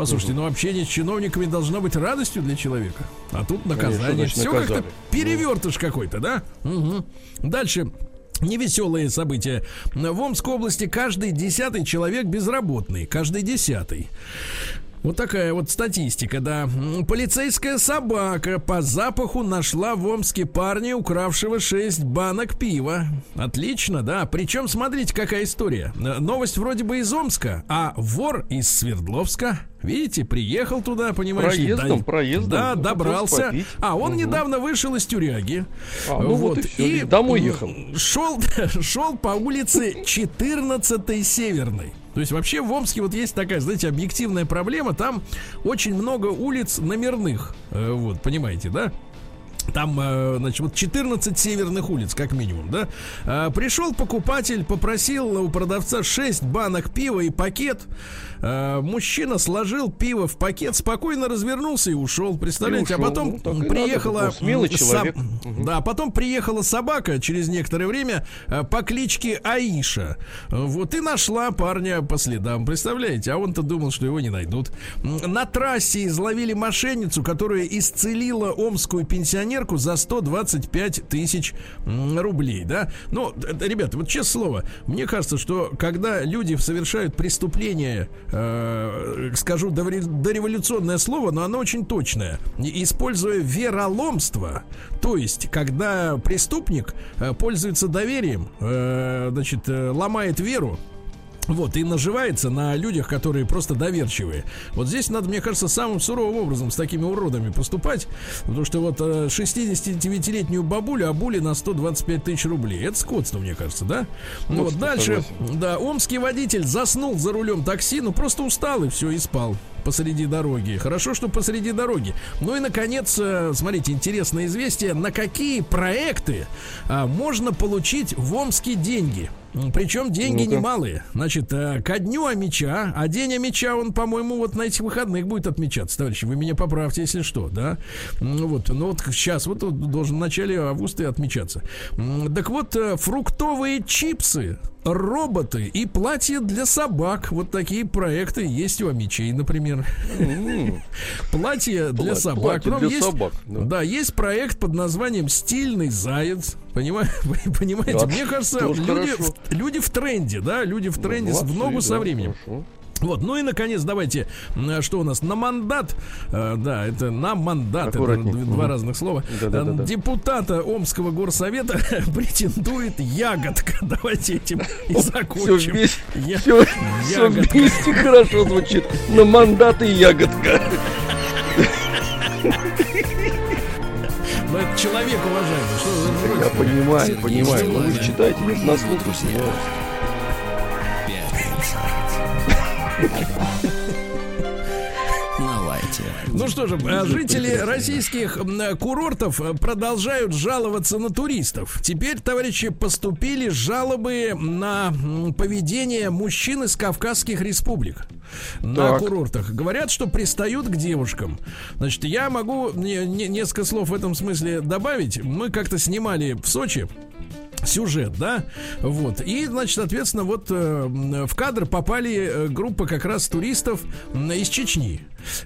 Послушайте, ну общение с чиновниками должно быть радостью для человека. А тут наказание. Все как-то наказали. перевертыш какой-то, да? Мгм. Дальше. Невеселые события. В Омской области каждый десятый человек безработный. Каждый десятый. Вот такая вот статистика, да. Полицейская собака по запаху нашла в Омске парня, укравшего 6 банок пива. Отлично, да. Причем, смотрите, какая история. Новость вроде бы из Омска, а вор из Свердловска. Видите, приехал туда, понимаешь? Проездом, да- проездом. Да, Ну, добрался. хотел попить. А он Мгм. недавно вышел из тюряги. А, ну вот и всё, и домой ехал. Шел, шел по улице 14 Северной. То есть вообще в Омске вот есть такая, знаете, объективная проблема. Там очень много улиц номерных. Э, Вот, понимаете, да? Там, э, значит, вот 14 северных улиц, как минимум, да? А, Пришел покупатель, попросил у продавца 6 банок пива и пакет. А, Мужчина сложил пиво в пакет, спокойно развернулся и ушел. Представляете? И ушел. а потом Ну, надо, приехала... такой смелый человек. Да, потом приехала собака через некоторое время э, по кличке Аиша. Э, Вот и нашла парня по следам. Представляете? А он-то думал, что его не найдут. На трассе изловили мошенницу, которая исцелила омскую пенсионерку за 125 тысяч рублей, да? Ну, ребята, вот честное слово, мне кажется, что когда люди совершают преступление, э, скажу дореволюционное слово, но оно очень точное, используя вероломство, то есть, когда преступник э, пользуется доверием, э, значит, э, ломает веру, вот, и наживается на людях, которые просто доверчивые. Вот здесь надо, мне кажется, самым суровым образом с такими уродами поступать. Потому что вот э, 69-летнюю бабулю обули на 125 тысяч рублей. Это скотство, мне кажется, да? Ну, вот дальше, согласен. да, омский водитель заснул за рулем такси, ну просто устал и все, и спал посреди дороги. Хорошо, что посреди дороги. Ну и, наконец, э, смотрите, интересное известие. На какие проекты а, можно получить в Омске деньги? Причем деньги Ну-ка. немалые. Значит, э, ко дню Амича, а день Амича, он, по-моему, вот на этих выходных будет отмечаться, товарищи. Вы меня поправьте, если что, да? М, Вот, ну вот сейчас, вот должен в начале августа и отмечаться. Так вот, э, фруктовые чипсы роботы и платья для собак. Вот такие проекты есть у Амичей, например. Платье для Пла- собак. платье для есть- собак, да. Да, есть проект под названием «Стильный заяц». Понимаете? Вы понимаете? Да, Мне кажется, люди в, люди в тренде, да, люди в тренде в ногу со временем. хорошо. Вот, ну и наконец, давайте, м, что у нас на мандат, э, да, это на мандат, это два разных слова. Да-да-да-да. Э, Депутата Омского горсовета претендует ягодка. Давайте этим и Все закончим. вместе, Я- все, все вместе хорошо звучит. На мандаты ягодка. Но это человек уважаемый. Что Я понимаю, понимаю. Но вы же читаете, на слух Ну что же, э, жители российских э, курортов э, продолжают жаловаться на туристов. Теперь, товарищи, поступили жалобы на поведение мужчин из Кавказских республик. На Так. курортах. Говорят, что пристают к девушкам. Значит, я могу не- не- несколько слов в этом смысле добавить. Мы как-то снимали в Сочи сюжет, да, вот, и, значит, соответственно, вот э, в кадр попали э, группа как раз туристов из Чечни,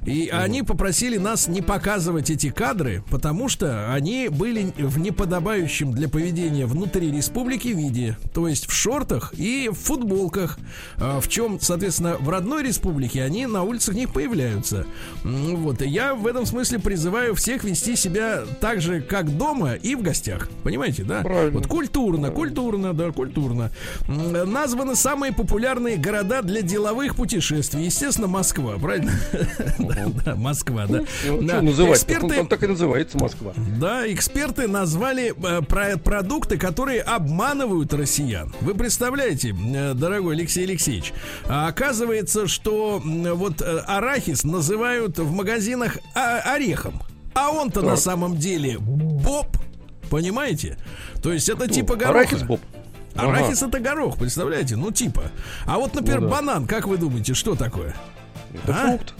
и они попросили нас не показывать эти кадры, потому что они были в неподобающем для поведения внутри республики виде, то есть в шортах и в футболках, э, в чем, соответственно, в родной республике они на улицах не появляются, вот, и я в этом смысле призываю всех вести себя так же, как дома и в гостях, понимаете, да? Правильно. Вот культурно, культурно, да, культурно. Названы самые популярные города для деловых путешествий. Естественно, Москва, правильно? Да, Москва, да. Ну, называть? Эксперты, Он так и называется Москва. да, эксперты назвали э, про- продукты, которые обманывают россиян. Вы представляете, э, дорогой Алексей Алексеевич, а оказывается, что вот э, арахис называют в магазинах орехом, а он-то на самом деле боб, понимаете? То есть это типа гороха. Арахис Боб. Арахис это горох, представляете? Ну типа. А вот, например, Ну да. банан, как вы думаете, что такое? Это А? фрукт.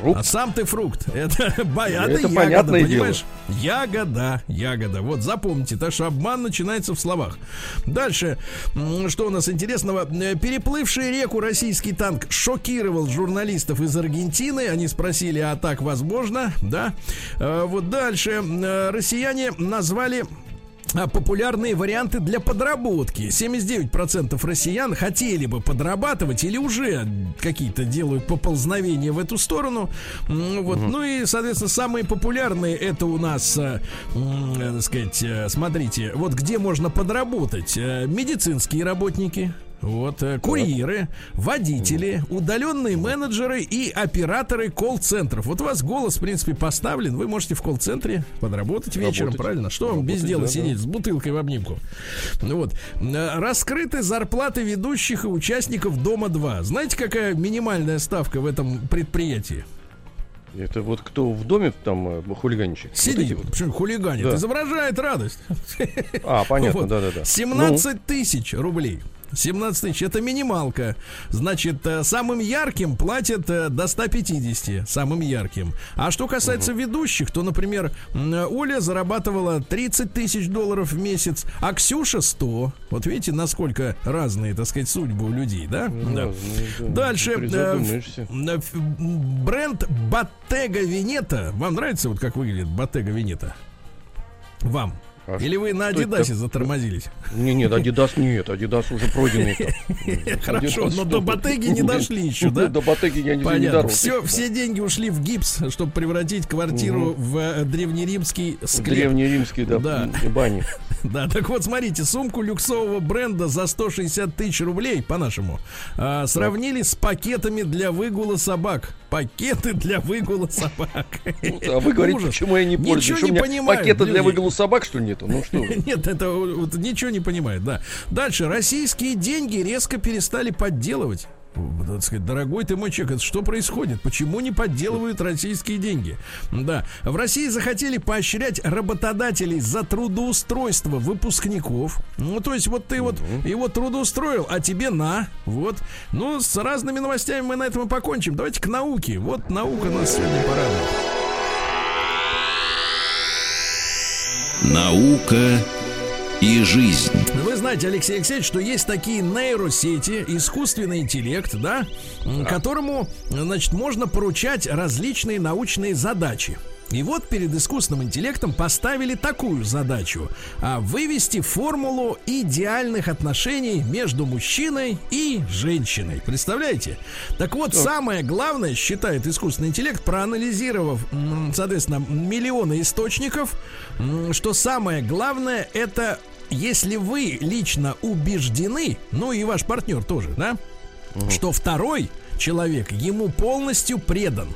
Фрукт. А сам ты фрукт. Это, ба- это Это ягода, понимаешь? Ягода, ягода. Вот запомните, так что обман начинается в словах. Дальше, что у нас интересного? Э, Переплывший реку российский танк шокировал журналистов из Аргентины. Они спросили, а так возможно? Да. Э, Вот дальше. Э, Россияне назвали а, популярные варианты для подработки. 79% россиян хотели бы подрабатывать или уже какие-то делают поползновения в эту сторону. Вот. Ну и, соответственно, самые популярные это у нас, э, э, так сказать, э, смотрите, вот где можно подработать. Медицинские работники. Вот, э, курьеры, водители, удаленные менеджеры и операторы колл-центров. Вот у вас голос, в принципе, поставлен. Вы можете в колл-центре подработать вечером, Работать. правильно? Что вам без Работать, дела да, да. сидеть с бутылкой в обнимку? Ну Вот. Э, Раскрыты зарплаты ведущих и участников Дома-2. Знаете, какая минимальная ставка в этом предприятии? Это вот кто в доме там э, хулиганчик? Вот Сидит, эти вот. причем хулиганит, Да. изображает радость. А, понятно, Вот. да-да-да. 17 тысяч рублей. 17 тысяч это минималка. Значит, э, самым ярким платят э, до 150. Самым ярким. А что касается ведущих, то, например, Оля зарабатывала 30 тысяч долларов в месяц, а Ксюша 100. Вот видите, насколько разные, так сказать, судьбы у людей, да? Да. Ну, да, Дальше. э, призадумаешься. ф- э, бренд Bottega Veneta. Вам нравится вот как выглядит Bottega Veneta? Вам? А Или вы на это Адидасе затормозились? Не, нет, Адидас нет, Адидас уже пройденный. Хорошо, но до? Батеги не дошли еще, да? До Батеги я не дорос. Все, все деньги ушли в гипс, чтобы превратить квартиру в э, древнеримский склеп. Древнеримский, да, бани. Да, так вот, смотрите, сумку люксового бренда за 160 тысяч рублей, по-нашему, а, сравнили с пакетами для выгула собак. Пакеты для выгула собак. А вы говорите, почему я не пользуюсь? Ничего не меня понимают пакета для выгула собак, что нету? Ну что? Нет, это вот, ничего не понимает, да. Дальше. Российские деньги резко перестали подделывать. Вот, так сказать, дорогой ты мой человек, это что происходит? Почему не подделывают российские деньги? Да. В России захотели поощрять работодателей за трудоустройство выпускников. Ну, то есть, вот ты вот его трудоустроил, а тебе на. Вот. Ну, с разными новостями мы на этом и покончим. Давайте к науке. Вот наука нас сегодня порадует. Наука и жизнь. Вы знаете, Алексей Алексеевич, что есть такие нейросети, искусственный интеллект, да, м, которому, значит, можно поручать различные научные задачи. И вот перед искусственным интеллектом поставили такую задачу а, вывести формулу идеальных отношений между мужчиной и женщиной. Представляете? Так вот, самое главное, считает искусственный интеллект, проанализировав, соответственно, миллионы источников, что самое главное это если вы лично убеждены, ну и ваш партнер тоже, да, что второй человек ему полностью предан.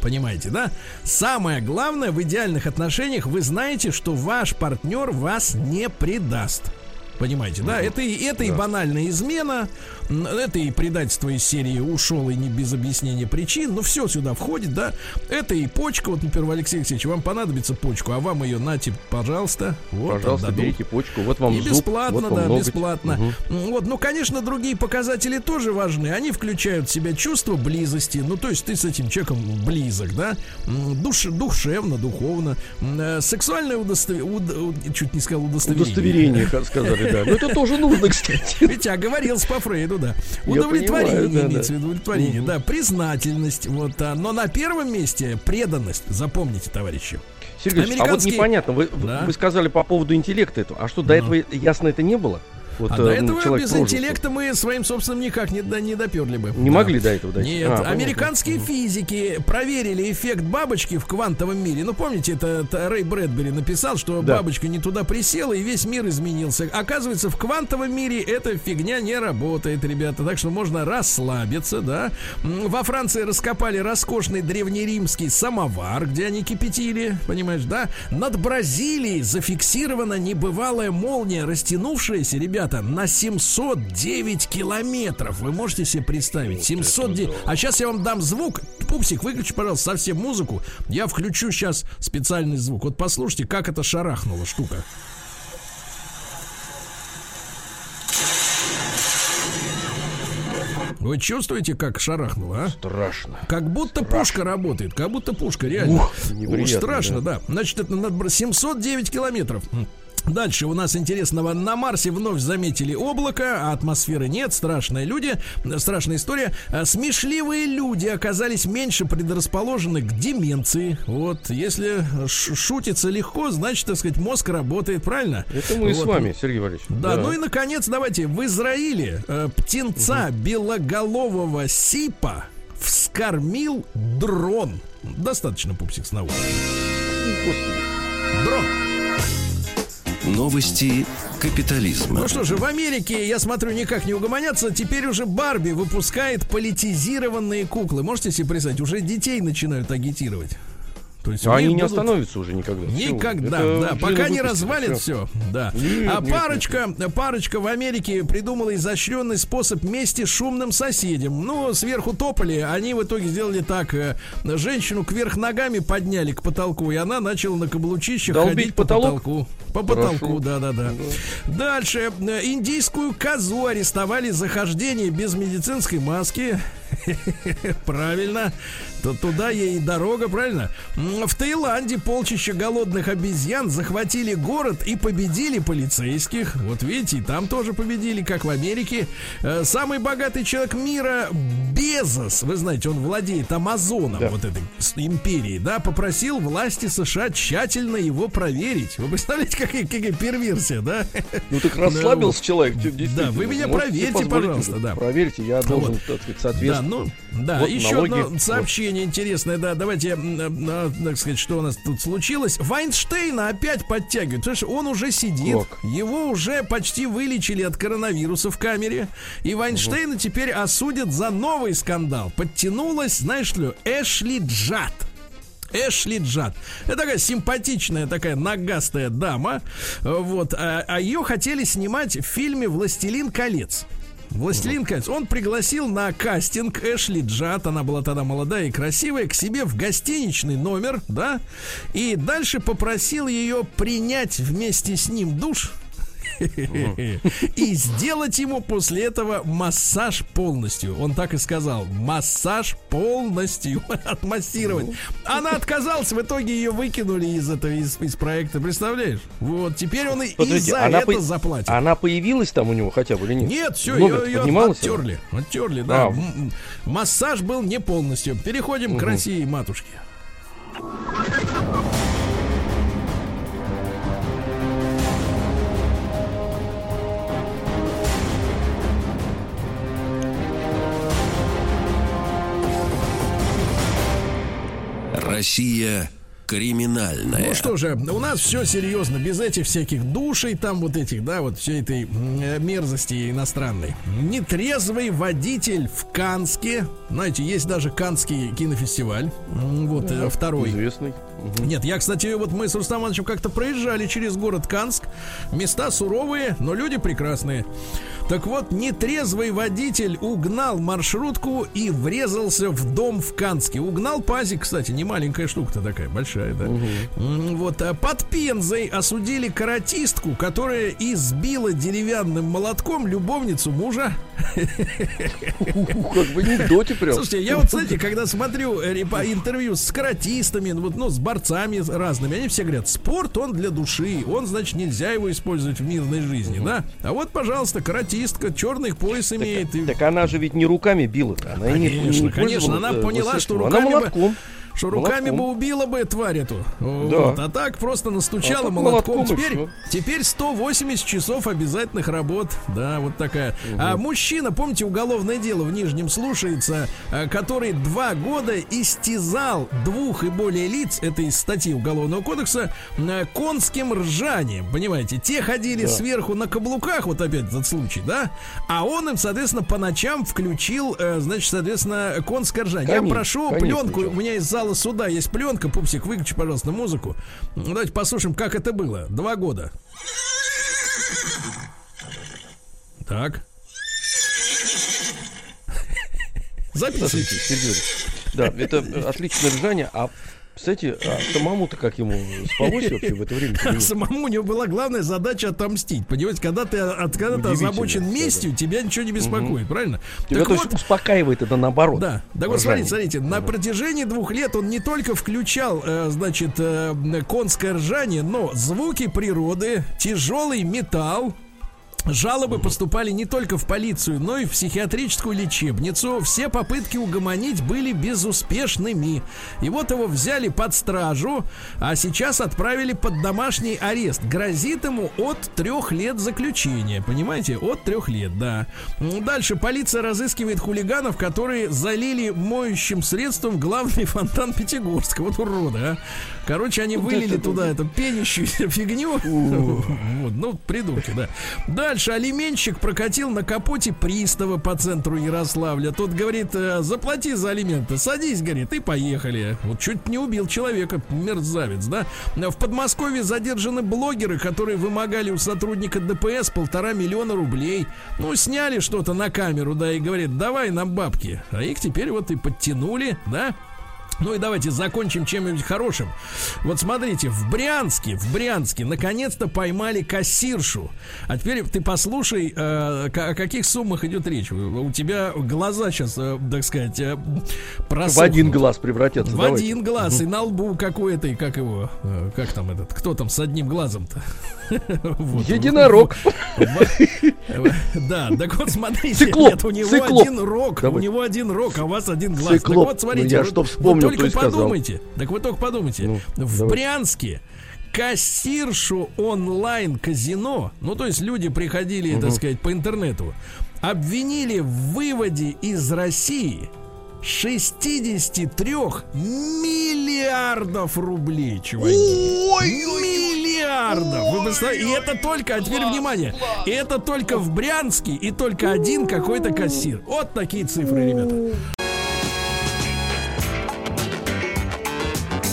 Понимаете, да? Самое главное в идеальных отношениях, вы знаете, что ваш партнер вас не предаст. Понимаете, да? Это, и, это и банальная измена, это и предательство из серии ушел и не без объяснения причин, но все сюда входит, да? Это и почка, вот, например, Алексей Алексеевич, вам понадобится почку, а вам ее нате, пожалуйста. Вот, Пожалуйста, отдадут. берите почку. Вот вам И зуб, бесплатно, вот вам да, ноготь. бесплатно. М, Вот, ну, конечно, другие показатели тоже важны. Они включают в себя чувство близости. Ну, то есть ты с этим человеком близок, да? Душ, душевно, духовно. Э, Сексуальное удостоверение. Чуть не сказал удостоверение. Удостоверение, как сказали, да. Но это тоже нужно, кстати. Ведь оговорился по Фрейду, да. Я Удовлетворение понимаю, да, имеется да. в виду, удовлетворение, да, признательность, вот, а, но на первом месте преданность, запомните, товарищи. Сергей, Ильич, а вот Американские- непонятно, вы, Да. вы сказали по поводу интеллекта этого, а что до этого ясно это не было? Вот, а э, до ну, этого человек без прожил интеллекта мы своим собственным никак не, не доперли бы. Не Да. могли до этого дойти? Нет, А, понятно. американские физики проверили эффект бабочки в квантовом мире. Ну, помните, это, это Рэй Брэдбери написал, что Да. бабочка не туда присела, и весь мир изменился. Оказывается, в квантовом мире эта фигня не работает, ребята. Так что можно расслабиться, да. Во Франции раскопали роскошный древнеримский самовар, где они кипятили, понимаешь, да? Над Бразилией зафиксирована небывалая молния, растянувшаяся, ребята, на 709 километров. Вы можете себе представить? 709. А сейчас я вам дам звук. Пупсик, выключи, пожалуйста, совсем музыку. Я включу сейчас специальный звук. Вот послушайте, как это шарахнула штука. Вы чувствуете, как шарахнуло, а? Страшно. Как будто пушка работает, как будто пушка, реально. Ух, Ух, страшно, да. Значит, это над Бра- 709 километров. Дальше у нас интересного. На Марсе вновь заметили облако, а атмосферы нет. Страшные люди, страшная история. А, Смешливые люди оказались меньше предрасположены к деменции. Вот, если шутится легко, значит, так сказать, мозг работает, правильно? Это мы с Вот. вами, Сергей Валерьевич. Да, ну и наконец, давайте, в Израиле э, птенца белоголового сипа вскормил дрон. Достаточно пупсик с навозом. Дрон. Новости капитализма. Ну что же, в Америке, я смотрю, никак не угомонятся. Теперь уже Барби выпускает политизированные куклы. Можете себе представить, уже детей начинают агитировать. То есть А они них не будут- остановятся уже никогда. Никогда, это да, пока не развалит всё. все, да. Нет, а нет, парочка, парочка в Америке придумала изощренный способ мести с шумным соседям. Ну, сверху топали, они в итоге сделали так: э, женщину кверх ногами подняли к потолку, и она начала на каблучищах Долбить ходить по потолок? потолку. По потолку, да, да, да. Дальше э, индийскую козу арестовали за хождение без медицинской маски. Правильно. То туда ей и дорога, правильно? В Таиланде полчища голодных обезьян захватили город и победили полицейских. Вот видите, и там тоже победили, как в Америке. Э, Самый богатый человек мира Безос, вы знаете, он владеет Амазоном, Да. вот этой империей, да, попросил власти США тщательно его проверить. Вы представляете, какая, какая перверсия, да? Ну так расслабился человек. де- действительно. вы меня проверьте, пожалуйста, да. Проверьте, я должен, Вот. сказать, Да, ну, да, Вот еще одно вот. Сообщение интересное, да, давайте, м, а, так сказать, что у нас тут случилось. Вайнштейна опять подтягивают, потому что он уже сидит, Как? его уже почти вылечили от коронавируса в камере, и Вайнштейна теперь осудят за новый скандал. Подтянулась, знаешь ли, Эшли Джад. Эшли Джад. Это такая симпатичная, такая нагастая дама. Вот. А, а ее хотели снимать в фильме «Властелин колец». Властелин колец. Он пригласил на кастинг Эшли Джад, она была тогда молодая и красивая, к себе в гостиничный номер, да, и дальше попросил ее принять вместе с ним душ и сделать ему после этого массаж полностью. Он так и сказал. Массаж полностью отмассировать. Она отказалась, в итоге ее выкинули из этого из, из проекта. Представляешь? Вот теперь он и, и за она это по- заплатит. Она появилась там у него хотя бы или нет? Нет, все, ее, ее оттерли. Оттерли, да. А. Массаж был не полностью. Переходим к России, матушке. Россия криминальная. Ну что же, у нас все серьезно, без этих всяких душей, там вот этих, да, вот всей этой э, мерзости иностранной. Нетрезвый водитель в Канске. Знаете, есть даже Канский кинофестиваль. Вот э, второй. Известный. Нет, я, кстати, вот мы с Рустам Ивановичем как-то проезжали через город Канск. Места суровые, но люди прекрасные. Так вот, нетрезвый водитель угнал маршрутку и врезался в дом в Канске. Угнал пазик, кстати, не маленькая штука-то такая, большая, да. М, Вот, а под Пензой осудили каратистку, которая избила деревянным молотком любовницу мужа. Как в анекдоте прям. Слушайте, я вот, знаете, когда смотрю э, интервью с каратистами, вот, ну, с борцами разными, они все говорят, спорт, он для души, он, значит, нельзя его использовать в мирной жизни, да? А вот, пожалуйста, каратистка, черный пояс имеет. и- Так она же ведь не руками била-то. Она и не- не Конечно, конечно, она э, поняла, что руками Она бы- молотком. Что руками бы Молотком. убила бы тварь эту. Да. Вот. А так просто настучала А молотком. молотком Теперь, теперь 180 часов обязательных работ. Да, вот такая. А мужчина, помните, уголовное дело в Нижнем слушается, а, который два года истязал двух и более лиц, это из статьи Уголовного кодекса, а, конским ржанием. Понимаете, те ходили сверху на каблуках, вот опять этот случай, да? А он им, соответственно, по ночам включил, э, значит, соответственно, конское ржание. Я Конец, прошу конец пленку, включил. у меня из зала суда есть пленка. Пупсик, выключи, пожалуйста, музыку. Ну, Давайте послушаем, как это было. Два года. Так. Записывайте. Да, это отличное ржание, а Кстати, а самому-то как ему спалось вообще в это время? А самому у него была главная задача отомстить. Понимаете, когда ты, от, когда ты озабочен да, местью, тебя ничего не беспокоит, правильно? Тебя Так вот, успокаивает это наоборот. Да, так вот, смотрите, смотрите, на протяжении двух лет он не только включал, э, значит, э, конское ржание, но звуки природы, тяжелый металл, Жалобы поступали не только в полицию, но и в психиатрическую лечебницу. Все попытки угомонить были безуспешными. И вот его взяли под стражу, а сейчас отправили под домашний арест. Грозит ему от трех лет заключения. Понимаете? От трех лет, да. Дальше полиция разыскивает хулиганов, которые залили моющим средством главный фонтан Пятигорска. Вот уроды, а. Короче, они вылили туда эту пенящуюся фигню. Вот, ну, придурки, да. Дальше алименщик прокатил на капоте пристава по центру Ярославля. Тот говорит, э, заплати за алименты, садись, говорит, и поехали. Вот чуть не убил человека, мерзавец, да. В Подмосковье задержаны блогеры, которые вымогали у сотрудника ДПС полтора миллиона рублей. Ну, сняли что-то на камеру, да, и говорит, давай нам бабки. А их теперь вот и подтянули, да. Ну и давайте закончим чем-нибудь хорошим. Вот смотрите, в Брянске, в Брянске наконец-то поймали кассиршу. А теперь ты послушай, э, о каких суммах идет речь. У тебя глаза сейчас, э, так сказать, э, В просохнут. один глаз превратятся. В давайте. один глаз и на лбу какой-то, и как его, э, как там этот, кто там с одним глазом-то? Вот. Единорог. Да, так вот смотрите, Циклоп, нет, у него циклоп. один рог, у него один рог, а у вас один глаз. Так Циклоп. вот смотрите, Ну, я что вы только сказал. подумайте, так вы только подумайте, Ну, в давай. Брянске кассиршу онлайн-казино, ну то есть люди приходили, так сказать, по интернету, обвинили в выводе из России 63 миллиардов рублей, чуваки. Миллиардов! Вы представляете? И это только, а теперь внимание, и это только в Брянске и только один какой-то кассир. Вот такие цифры, ребята.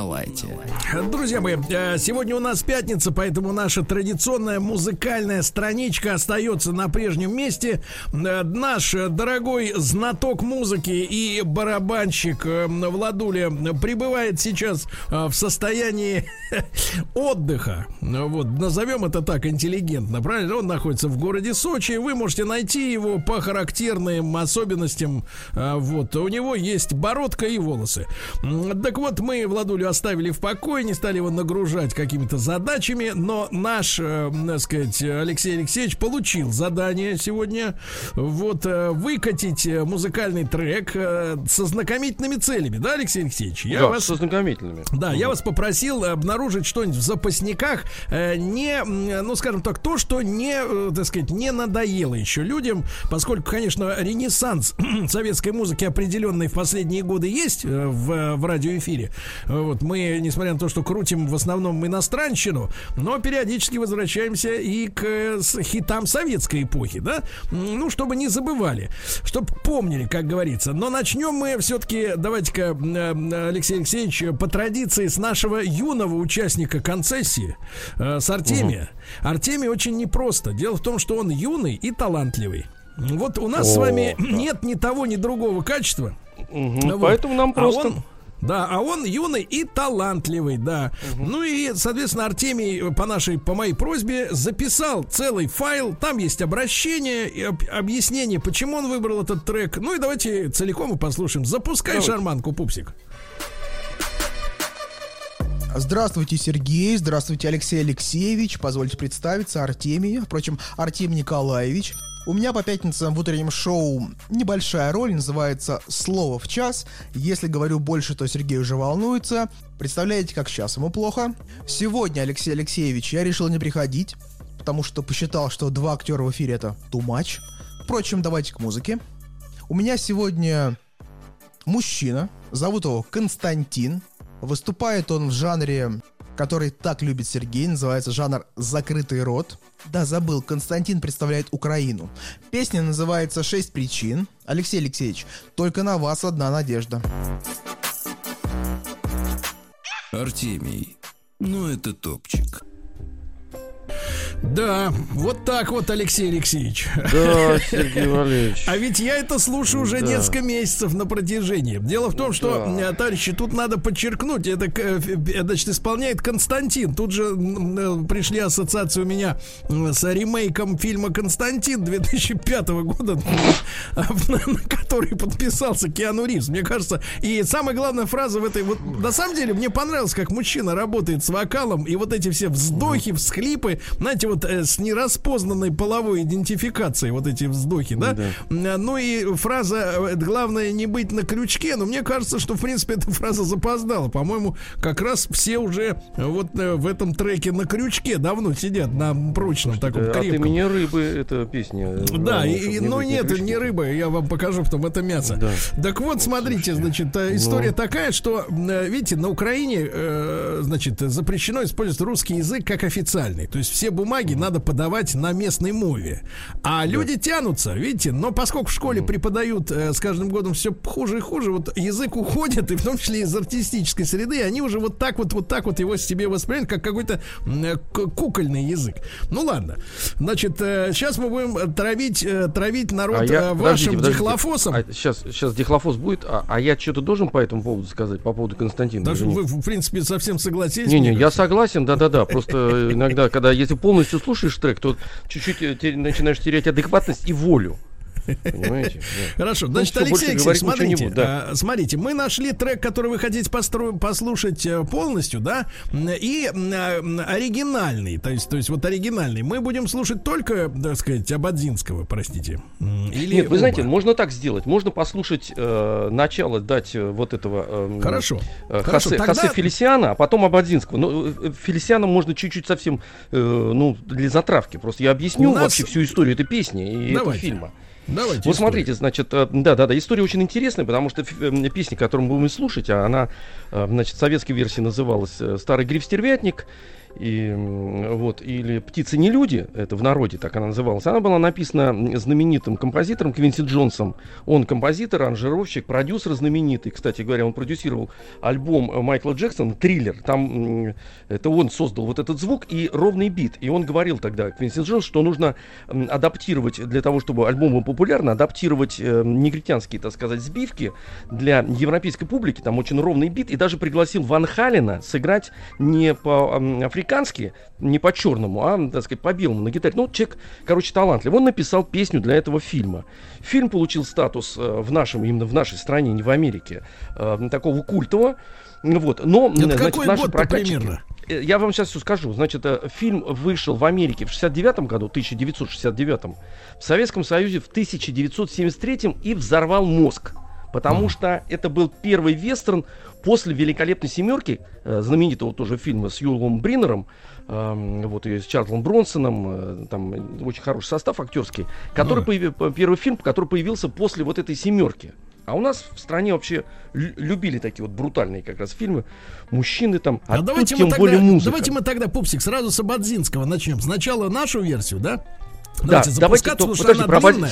На. Друзья мои, э, сегодня у нас пятница, поэтому наша традиционная музыкальная страничка остается на прежнем месте. Э, Наш дорогой знаток музыки и барабанщик э, Владуля пребывает сейчас в состоянии отдыха. Вот, назовем это так интеллигентно, правильно? Он находится в городе Сочи. Вы можете найти его по характерным особенностям. Вот, у него есть бородка и волосы. Так вот, мы Владулю оставили в покое, не стали его нагружать какими-то задачами, но наш, э, так сказать, Алексей Алексеевич получил задание сегодня вот э, выкатить э, музыкальный трек э, со знакомительными целями, да, Алексей Алексеевич? Я Да, вас со знакомительными. да, я вас попросил обнаружить что-нибудь в запасниках, э, не, ну, скажем так, то, что не, э, так сказать, не надоело еще людям, поскольку, конечно, ренессанс советской музыки определенный в последние годы есть э, в, в радиоэфире. Вот мы, несмотря на то, что крутим в основном иностранщину, но периодически возвращаемся и к э, с- хитам советской эпохи, да? Ну, чтобы не забывали, чтобы помнили, как говорится. Но начнем мы все-таки, давайте-ка, э, Алексей Алексеевич, по традиции с нашего юного участника концессии, э, с Артемия. Артемий очень непросто. Дело в том, что он юный и талантливый. Вот у нас с О, вами да. нет ни того, ни другого качества. Ну вот. Поэтому нам А просто... он- да, а он юный и талантливый, да. Ну и, соответственно, Артемий по нашей, по моей просьбе записал целый файл. Там есть обращение и об- объяснение, почему он выбрал этот трек. Ну и давайте целиком и послушаем. Запускай Давайте. шарманку, пупсик. Здравствуйте, Сергей. Здравствуйте, Алексей Алексеевич. Позвольте представиться, Артемий. Впрочем, Артемий Николаевич. У меня по пятницам в утреннем шоу небольшая роль, называется «Слово в час». Если говорю больше, то Сергей уже волнуется. Представляете, как сейчас ему плохо? Сегодня, Алексей Алексеевич, я решил не приходить, потому что посчитал, что два актера в эфире это too much. Впрочем, давайте к музыке. У меня сегодня мужчина, зовут его Константин. Выступает он в жанре, который так любит Сергей, называется жанр «Закрытый рот». Да, забыл, Константин представляет Украину. Песня называется «Шесть причин». Алексей Алексеевич, только на вас одна надежда. Артемий. Ну это топчик. Да, вот так вот, Алексей Алексеевич. Да, Сергей Валерьевич. А ведь я это слушаю уже Да. несколько месяцев на протяжении. Дело в том, что, Да. э, товарищи, тут надо подчеркнуть, это, э, э, значит, исполняет Константин. Тут же пришли ассоциации у меня с ремейком фильма «Константин» 2005 года, на который подписался Киану Ривз. Мне кажется, и самая главная фраза в этой... Вот, на самом деле, мне понравилось, как мужчина работает с вокалом, и вот эти все вздохи, всхлипы, знаете, вот э, с нераспознанной половой идентификацией, вот эти вздохи, да? Э, Ну и фраза э, «главное не быть на крючке», но мне кажется, что, в принципе, эта фраза запоздала. По-моему, как раз все уже вот э, в этом треке на крючке давно сидят, на прочном таком От крепком. имени рыбы эта песня. Да, и, не ну быть на нет, не рыба, я вам покажу потом это мясо. Да. Так вот, смотрите, значит, история такая, что, видите, на Украине, э, значит, запрещено использовать русский язык как официальный. То есть все бумаги надо подавать на местной мове. А люди тянутся, видите, но поскольку в школе преподают э, с каждым годом все хуже и хуже, вот язык уходит, и в том числе из артистической среды, они уже вот так вот, вот так вот его себе воспринимают, как какой-то э, кукольный язык. Ну ладно. Значит, сейчас мы будем травить, э, травить народ А я- э, подождите, вашим подождите. дихлофосом. А сейчас, сейчас дихлофос будет, а, а я что-то должен по этому поводу сказать, по поводу Константина? Даже вы, в принципе, совсем согласились. Не-не, я согласен, да-да-да. Просто иногда, когда если полностью слушаешь трек, то чуть-чуть э, начинаешь терять адекватность и волю. Понимаете? Да. Хорошо, Ну, значит, Алексей Алексеевич, смотрите, буду, да. а, смотрите, мы нашли трек, который вы хотите постро- послушать э, полностью, да, и а, м, оригинальный, то есть, то есть вот оригинальный. Мы будем слушать только, так сказать, Абадзинского, простите, или Нет, вы знаете, оба? можно так сделать. Можно послушать э, начало, дать э, вот этого э, Хорошо, э, хорошо, Хосе, тогда- Хосе Фелисиана, а потом Абадзинского. Ну, э, Фелисиана можно чуть-чуть совсем, э, ну, для затравки. Просто я объясню У нас- вообще всю историю этой песни и этого Давайте. фильма. Давайте. Вот историю. смотрите, значит, э, да-да-да, история очень интересная, потому что э, песня, которую мы будем слушать, а она, э, значит, в советской версии называлась э, «Старый гриф-стервятник», и, вот, или «Птицы не люди», это в народе так она называлась, она была написана знаменитым композитором Квинси Джонсом. Он композитор, аранжировщик, продюсер знаменитый. Кстати говоря, он продюсировал альбом Майкла Джексона «Триллер». Там это он создал вот этот звук и ровный бит. И он говорил тогда, Квинси Джонс, что нужно адаптировать для того, чтобы альбом был популярен, адаптировать э, негритянские, так сказать, сбивки для европейской публики. Там очень ровный бит. И даже пригласил Ван Халена сыграть не по-африкански, не по-черному, а, так сказать, по-белому на гитаре. Ну, человек, короче, талантливый. Он написал песню для этого фильма. Фильм получил статус э, в нашем, именно в нашей стране, не в Америке, э, такого культового. Вот. Но, Это значит, какой наши прокатчики- примерно? Э, Я вам сейчас все скажу. Значит, фильм вышел в Америке в 69 году, 1969, в Советском Союзе в 1973 и взорвал мозг. Потому что это был первый вестерн после «Великолепной семерки», э, знаменитого тоже фильма с Юлом Бринером, эм, вот и с Чарльзом Бронсоном, э, там э, очень хороший состав актерский, который Ну. появи- по- первый фильм, который появился после вот этой семерки. А у нас в стране вообще лю- любили такие вот брутальные как раз фильмы. Мужчины там, а, А тут давайте тем мы, более тогда, музыка. давайте мы тогда, Пупсик, сразу с Абадзинского начнем. Сначала нашу версию, да? Да, Давайте давайте, запускаться, то- потому что подожди, она про длинная.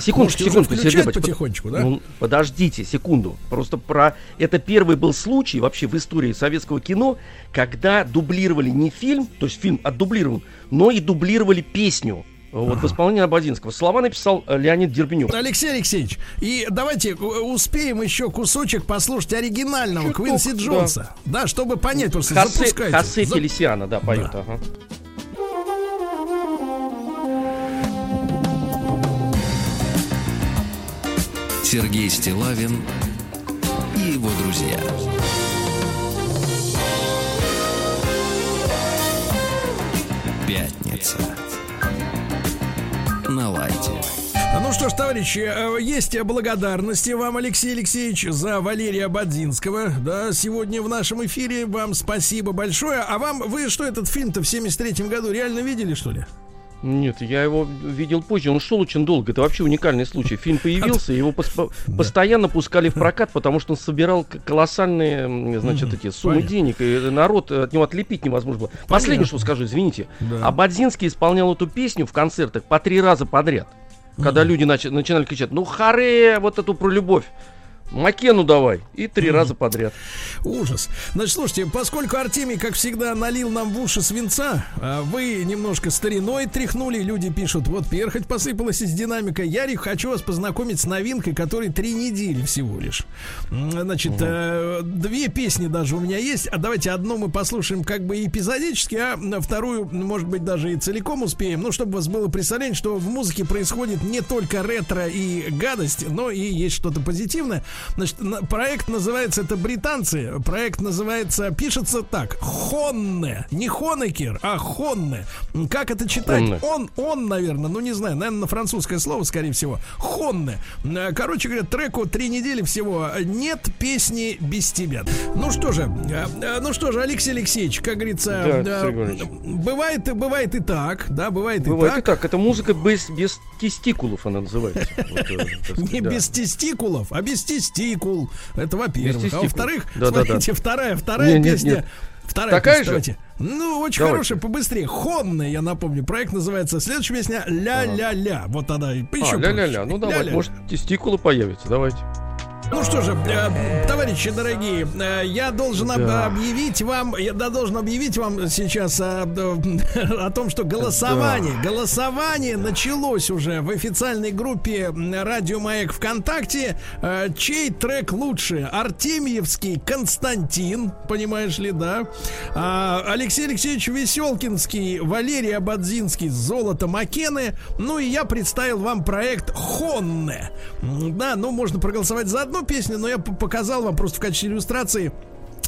Секундочку, Можете секундочку, Сергей Бач- потихонечку, да? Ну, подождите секунду. Просто про это первый был случай вообще в истории советского кино, когда дублировали не фильм, то есть фильм отдублирован, но и дублировали песню. Вот в исполнении Абадинского. Слова написал э, Леонид Дербенев. Алексей Алексеевич, и давайте э, успеем еще кусочек послушать оригинального Чуток, Квинси да. Джонса. Да, чтобы понять, просто Хосе, запускайте. Хосе За- Фелисиана, да, поет. Да. ага. Сергей Стилавин и его друзья. Пятница. На лайте. Ну что ж, товарищи, э, есть благодарности вам, Алексей Алексеевич, за Валерия Бадзинского. Да, сегодня в нашем эфире. Вам спасибо большое. А вам, вы что, этот фильм-то в 73-м году реально видели, что ли? Нет, я его видел позже, он шел очень долго, это вообще уникальный случай. Фильм появился, его пос- постоянно пускали в прокат, потому что он собирал колоссальные, значит, эти суммы понятно. денег, и народ э, от него отлепить невозможно было. Последнее, что скажу, извините. Да. Абадзинский исполнял эту песню в концертах по три раза подряд. Когда люди начи- начинали кричать, ну харе, вот эту про любовь. Макену давай. И три раза подряд. Ужас. Значит, слушайте, поскольку Артемий, как всегда, налил нам в уши свинца, а вы немножко стариной тряхнули, люди пишут, вот перхоть посыпалась из динамика. Ярик, хочу вас познакомить с новинкой, которой три недели всего лишь. Значит, э, две песни даже у меня есть. А давайте одну мы послушаем как бы эпизодически, а вторую, может быть, даже и целиком успеем. Ну, чтобы у вас было представление, что в музыке происходит не только ретро и гадость, но и есть что-то позитивное. Значит, на- проект называется, это британцы, проект называется, пишется так, Хонне, не Хонекер, а Хонне. Как это читать? Хонне. Он, он, наверное, ну не знаю, наверное, на французское слово, скорее всего. Хонне. Э, Короче говоря, треку три недели всего. Нет песни без тебя. Ну что же, э, э, ну что же, Алексей Алексеевич, как говорится, Да, э, бывает, и- бывает и так, да, бывает, Бывает и и так. так. Это музыка без, без тестикулов она называется. Э, так Не без тестикулов, а без тестикул. Это во-первых. А во-вторых, Да-да-да. смотрите, вторая, вторая Не, нет, песня. нет. Вторая Такая песня, же? давайте. Ну, очень Давайте. хорошая, побыстрее. Хонная, я напомню. Проект называется. Следующая песня Ля-ля-ля. Вот она и еще А, ля-ля-ля. Ну давай, Ля-ля-ля. может, тестикулы появятся. Давайте. Ну что же, э, товарищи дорогие, э, я должен Да. объявить вам, я да, должен объявить вам сейчас э, д- о том, что голосование, голосование началось уже в официальной группе Радио Маяк ВКонтакте. Э, Чей трек лучше? Артемьевский Константин, понимаешь ли, да? А, Алексей Алексеевич Веселкинский, Валерий Абадзинский, Золото Макены. Ну и я представил вам проект Хонне. Да, ну можно проголосовать за одну песню, но я показал вам просто в качестве иллюстрации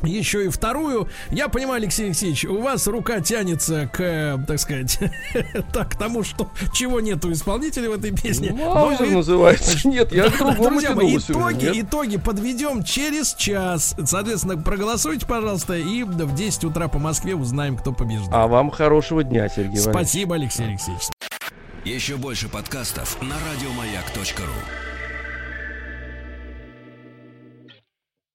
еще и вторую. Я понимаю, Алексей Алексеевич, у вас рука тянется к, так сказать, так, к тому, что чего нету исполнителя в этой песне. Но Маузер вы- называется. Нет, я к другому Друзья мои, итоги, нет? итоги подведем через час. Соответственно, проголосуйте, пожалуйста, и в 10 утра по Москве узнаем, кто побеждает. А вам хорошего дня, Сергей. Спасибо, Алексей Алексеевич. Еще больше подкастов на радиомаяк.ру.